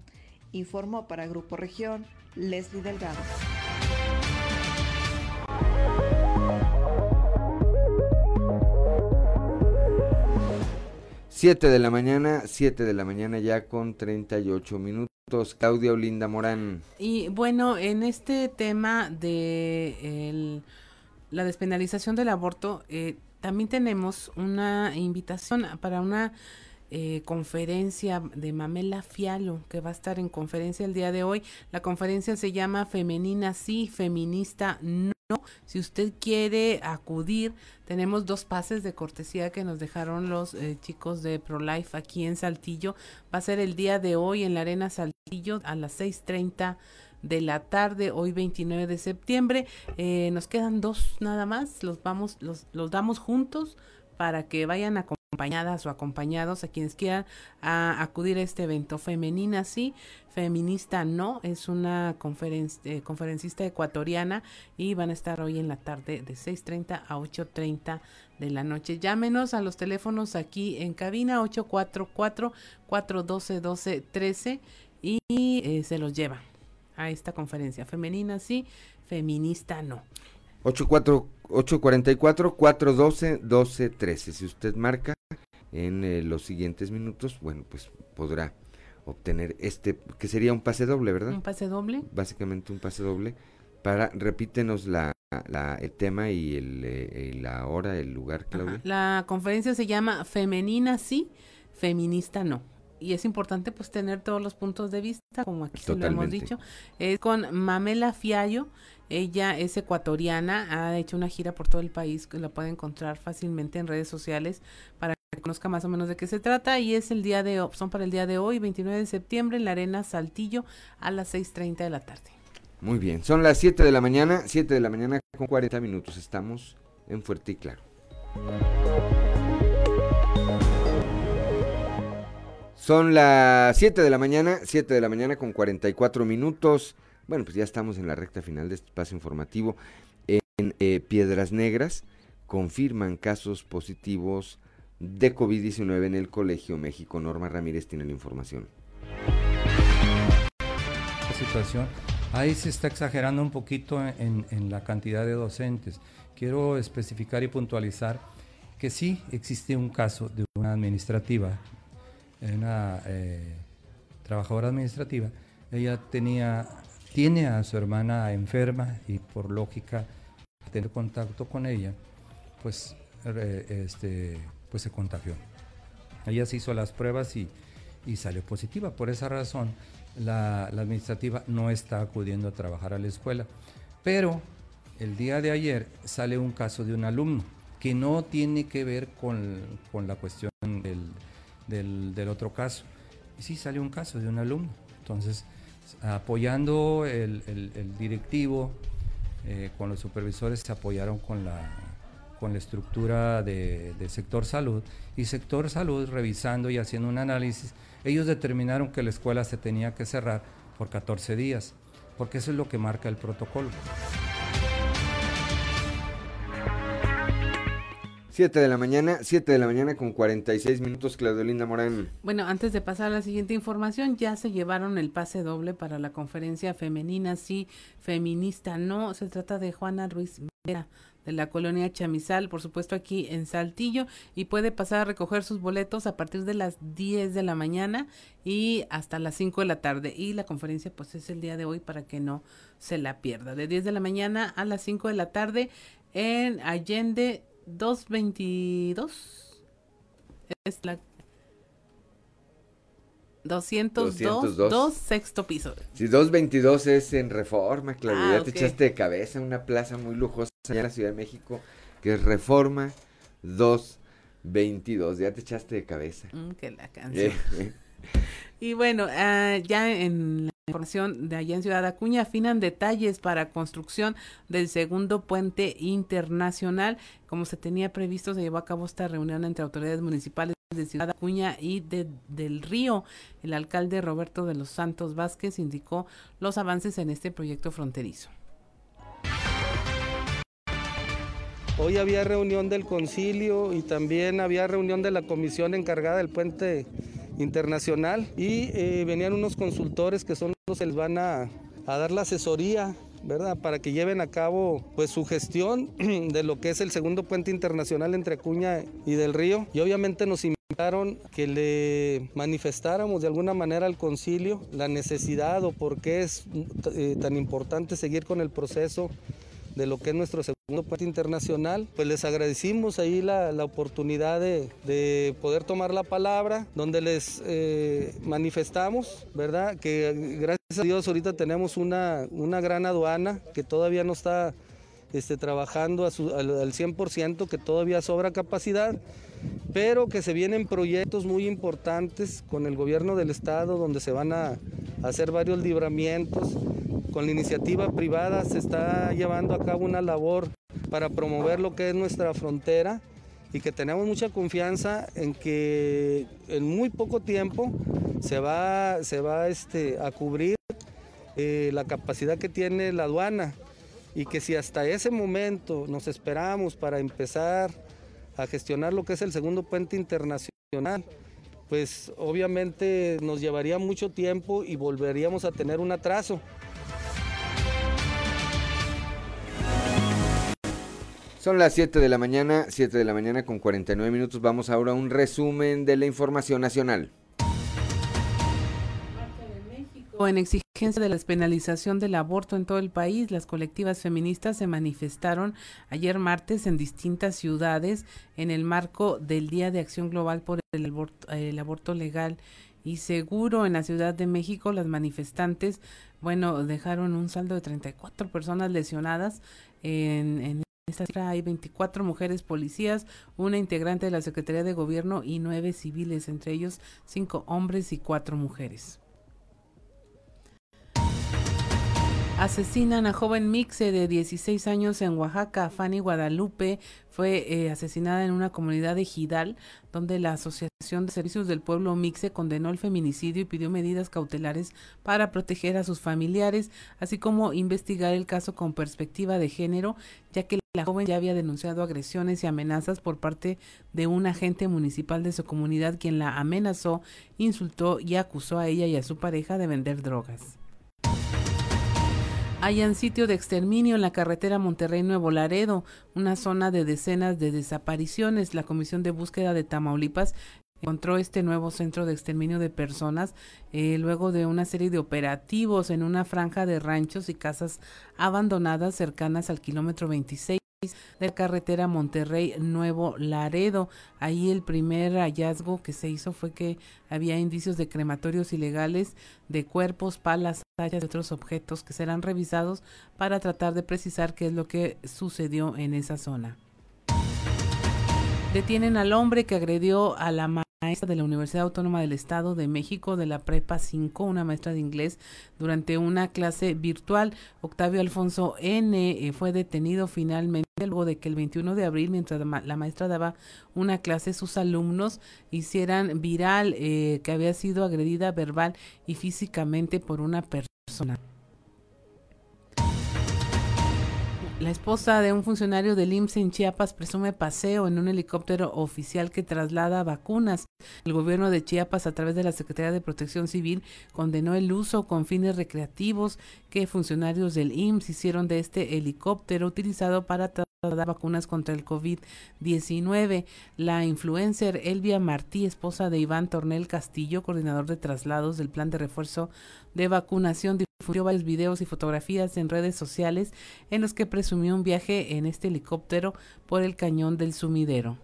Informó para Grupo Región Leslie Delgado. 7 de la mañana, 7 de la mañana ya con 38 minutos. Claudia Olinda Morán. Y bueno, en este tema de la despenalización del aborto, eh, también tenemos una invitación para una eh, conferencia de Mamela Fialo, que va a estar en conferencia el día de hoy. La conferencia se llama Femenina sí, Feminista no. Si usted quiere acudir, tenemos dos pases de cortesía que nos dejaron los eh, chicos de ProLife aquí en Saltillo. Va a ser el día de hoy en la Arena Saltillo a las 6.30 de la tarde, hoy 29 de septiembre. Eh, nos quedan dos nada más, los vamos, los, los damos juntos para que vayan a acompañadas o acompañados a quienes quieran acudir a este evento. Femenina sí, feminista no, es una eh, conferencista ecuatoriana y van a estar hoy en la tarde de 6.30 a 8.30 de la noche. Llámenos a los teléfonos aquí en cabina 844-412-1213 y eh, se los lleva a esta conferencia. Femenina sí, feminista no. 844-412-1213. Si usted marca en eh, los siguientes minutos, bueno, pues podrá obtener este, que sería un pase doble, ¿verdad? Un pase doble. Básicamente un pase doble. Para, repítenos la, la el tema y el, eh, la hora, el lugar, Claudia. La conferencia se llama Femenina sí, feminista no y es importante pues tener todos los puntos de vista, como aquí se lo hemos dicho. Es con Mamela Fiallo, ella es ecuatoriana, ha hecho una gira por todo el país, la puede encontrar fácilmente en redes sociales para conozca más o menos de qué se trata y es el día de son para el día de hoy, 29 de septiembre en la Arena Saltillo a las 6:30 de la tarde. Muy bien, son las 7 de la mañana, 7 de la mañana con 40 minutos. Estamos en Fuerte y Claro. Son las 7 de la mañana, 7 de la mañana con 44 minutos. Bueno, pues ya estamos en la recta final de este espacio informativo. En eh, Piedras Negras confirman casos positivos de COVID-19 en el Colegio México. Norma Ramírez tiene la información. La situación, ahí se está exagerando un poquito en, la cantidad de docentes. Quiero especificar y puntualizar que sí existe un caso de una administrativa una eh, trabajadora administrativa, ella tenía, tiene a su hermana enferma y por lógica tener contacto con ella, pues, este, pues se contagió. Ella se hizo las pruebas y, salió positiva. Por esa razón, la, administrativa no está acudiendo a trabajar a la escuela. Pero el día de ayer sale un caso de un alumno que no tiene que ver con, con la cuestión del, del, otro caso. Y sí salió un caso de un alumno. Entonces, apoyando el, directivo, eh, con los supervisores se apoyaron con la, con la estructura de, sector salud y sector salud revisando y haciendo un análisis, ellos determinaron que la escuela se tenía que cerrar por 14 días, porque eso es lo que marca el protocolo. 7 de la mañana, 7 de la mañana con 46 minutos, Claudio Linda Morán. Bueno, antes de pasar a la siguiente información, ya se llevaron el pase doble para la conferencia femenina, sí, feminista, no, se trata de Juana Ruiz Vera de la colonia Chamizal, por supuesto aquí en Saltillo, y puede pasar a recoger sus boletos a partir de las 10 de la mañana y hasta las 5 de la tarde. Y la conferencia pues es el día de hoy para que no se la pierda. De 10 de la mañana a las 5 de la tarde en Allende 222 es la 202, 202. sexto piso. Si 222 es en Reforma, Claudia, ah, te echaste de cabeza, una plaza muy lujosa allá en la Ciudad de México, que es Reforma 222, ya te echaste de cabeza. Mm, que la canción. Eh. y bueno, uh, ya en la información de allá en Ciudad Acuña afinan detalles para construcción del segundo puente internacional. Como se tenía previsto, se llevó a cabo esta reunión entre autoridades municipales de Ciudad Acuña y de, del Río. El alcalde Roberto de los Santos Vázquez indicó los avances en este proyecto fronterizo. Hoy había reunión del concilio y también había reunión de la comisión encargada del puente internacional y eh, venían unos consultores que son los que les van a, dar la asesoría ¿verdad? Para que lleven a cabo pues su gestión de lo que es el segundo puente internacional entre Acuña y del Río. Y obviamente nos invitaron que le manifestáramos de alguna manera al concilio la necesidad o por qué es eh, tan importante seguir con el proceso de lo que es nuestro segundo puente internacional. Pues les agradecimos ahí la, la oportunidad de, de, poder tomar la palabra, donde les eh, manifestamos, ¿verdad? Que gracias a Dios ahorita tenemos una, una gran aduana que todavía no está este, trabajando al, al 100%, que todavía sobra capacidad pero que se vienen proyectos muy importantes con el gobierno del estado donde se van a hacer varios libramientos. Con la iniciativa privada se está llevando a cabo una labor para promover lo que es nuestra frontera y que tenemos mucha confianza en que en muy poco tiempo se va, se va este, a cubrir eh, la capacidad que tiene la aduana y que si hasta ese momento nos esperamos para empezar a gestionar lo que es el segundo puente internacional, pues obviamente nos llevaría mucho tiempo y volveríamos a tener un atraso. Son las 7 de la mañana, 7 de la mañana con 49 minutos. Vamos ahora a un resumen de la información nacional. En exigencia de la despenalización del aborto en todo el país, las colectivas feministas se manifestaron ayer martes en distintas ciudades en el marco del Día de Acción Global por el aborto, legal y seguro en la Ciudad de México. Las manifestantes, bueno, dejaron un saldo de 34 personas lesionadas en, en esta cifra hay 24 mujeres policías, una integrante de la Secretaría de Gobierno y nueve civiles, entre ellos cinco hombres y cuatro mujeres. Asesinan a joven mixe de 16 años en Oaxaca. Fanny Guadalupe fue eh, asesinada en una comunidad de Gidal, donde la Asociación de Servicios del Pueblo Mixe condenó el feminicidio y pidió medidas cautelares para proteger a sus familiares, así como investigar el caso con perspectiva de género, ya que la joven ya había denunciado agresiones y amenazas por parte de un agente municipal de su comunidad, quien la amenazó, insultó y acusó a ella y a su pareja de vender drogas. Hayan sitio de exterminio en la carretera Monterrey-Nuevo Laredo, una zona de decenas de desapariciones. La Comisión de Búsqueda de Tamaulipas encontró este nuevo centro de exterminio de personas eh, luego de una serie de operativos en una franja de ranchos y casas abandonadas cercanas al kilómetro 26 de la carretera Monterrey Nuevo Laredo. Ahí el primer hallazgo que se hizo fue que había indicios de crematorios ilegales de cuerpos, palas, tallas y otros objetos que serán revisados para tratar de precisar qué es lo que sucedió en esa zona. Detienen al hombre que agredió a la maestra de la Universidad Autónoma del Estado de México de la Prepa 5, una maestra de inglés, durante una clase virtual. Octavio Alfonso N. Eh, fue detenido finalmente luego de que el 21 de abril, mientras la maestra daba una clase, sus alumnos hicieran viral eh, que había sido agredida verbal y físicamente por una persona. La esposa de un funcionario del IMSS en Chiapas presume paseo en un helicóptero oficial que traslada vacunas. El gobierno de Chiapas, a través de la Secretaría de Protección Civil, condenó el uso con fines recreativos que funcionarios del IMSS hicieron de este helicóptero utilizado para trasladar vacunas contra el COVID-19. La influencer Elvia Martí, esposa de Iván Tornel Castillo, coordinador de traslados del plan de refuerzo de vacunación, difundió varios videos y fotografías en redes sociales en los que presumió un viaje en este helicóptero por el cañón del sumidero.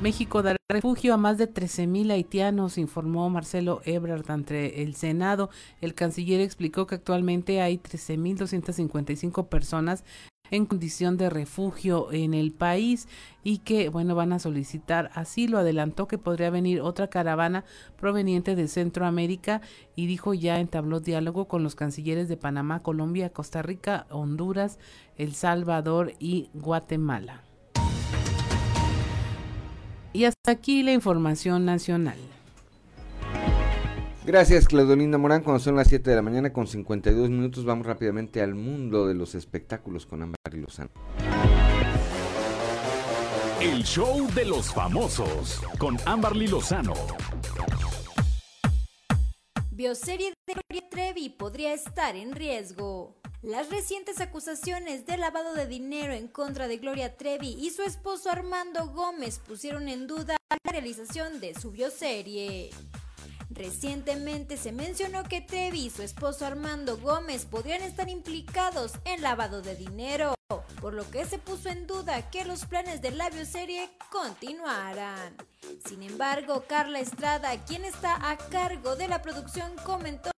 México dará refugio a más de 13.000 haitianos, informó Marcelo Ebrard ante el Senado. El canciller explicó que actualmente hay 13.255 personas en condición de refugio en el país y que, bueno, van a solicitar asilo. Adelantó que podría venir otra caravana proveniente de Centroamérica y dijo ya entabló diálogo con los cancilleres de Panamá, Colombia, Costa Rica, Honduras, El Salvador y Guatemala. Y hasta aquí la información nacional. Gracias, Claudolinda Morán. Cuando son las 7 de la mañana con 52 minutos, vamos rápidamente al mundo de los espectáculos con Ámbar Lozano. El show de los famosos con Amberly Lozano. Bioserie de Gloria Trevi podría estar en riesgo. Las recientes acusaciones de lavado de dinero en contra de Gloria Trevi y su esposo Armando Gómez pusieron en duda la realización de su bioserie. Recientemente se mencionó que Trevi y su esposo Armando Gómez podrían estar implicados en lavado de dinero, por lo que se puso en duda que los planes de la bioserie continuaran. Sin embargo, Carla Estrada, quien está a cargo de la producción, comentó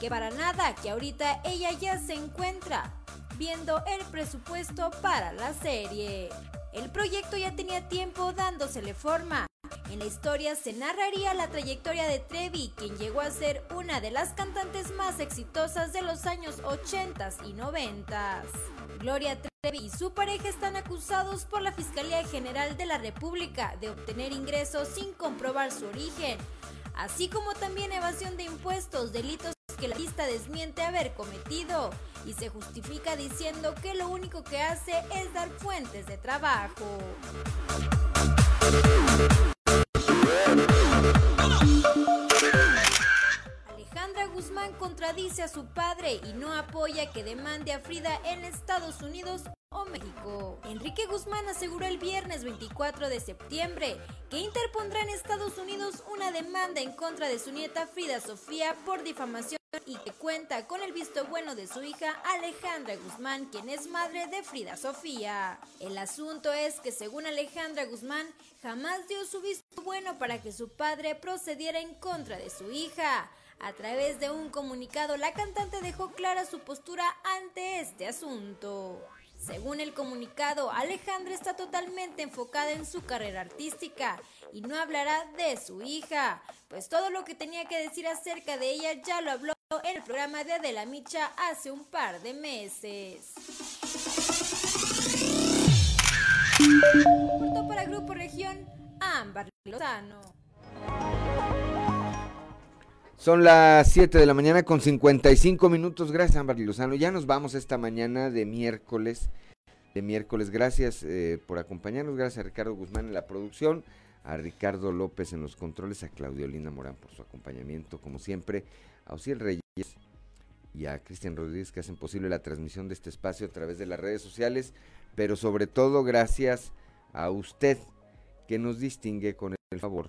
que para nada, que ahorita ella ya se encuentra viendo el presupuesto para la serie. El proyecto ya tenía tiempo dándosele forma. En la historia se narraría la trayectoria de Trevi, quien llegó a ser una de las cantantes más exitosas de los años 80 y 90. Gloria Trevi y su pareja están acusados por la Fiscalía General de la República de obtener ingresos sin comprobar su origen, así como también evasión de impuestos, delitos que la lista desmiente haber cometido y se justifica diciendo que lo único que hace es dar fuentes de trabajo. Alejandra Guzmán contradice a su padre y no apoya que demande a Frida en Estados Unidos o México. Enrique Guzmán aseguró el viernes 24 de septiembre que interpondrá en Estados Unidos una demanda en contra de su nieta Frida Sofía por difamación y que cuenta con el visto bueno de su hija Alejandra Guzmán, quien es madre de Frida Sofía. El asunto es que según Alejandra Guzmán, jamás dio su visto bueno para que su padre procediera en contra de su hija. A través de un comunicado, la cantante dejó clara su postura ante este asunto. Según el comunicado, Alejandra está totalmente enfocada en su carrera artística y no hablará de su hija, pues todo lo que tenía que decir acerca de ella ya lo habló en el programa de Adela Micha hace un par de meses. para Grupo Región, Ámbar Lozano. Son las 7 de la mañana con 55 minutos. Gracias, Ámbar Lozano. Ya nos vamos esta mañana de miércoles. De miércoles. Gracias eh, por acompañarnos. Gracias a Ricardo Guzmán en la producción a Ricardo López en los controles, a Claudio Linda Morán por su acompañamiento, como siempre, a Osiel Reyes y a Cristian Rodríguez que hacen posible la transmisión de este espacio a través de las redes sociales, pero sobre todo gracias a usted que nos distingue con el favor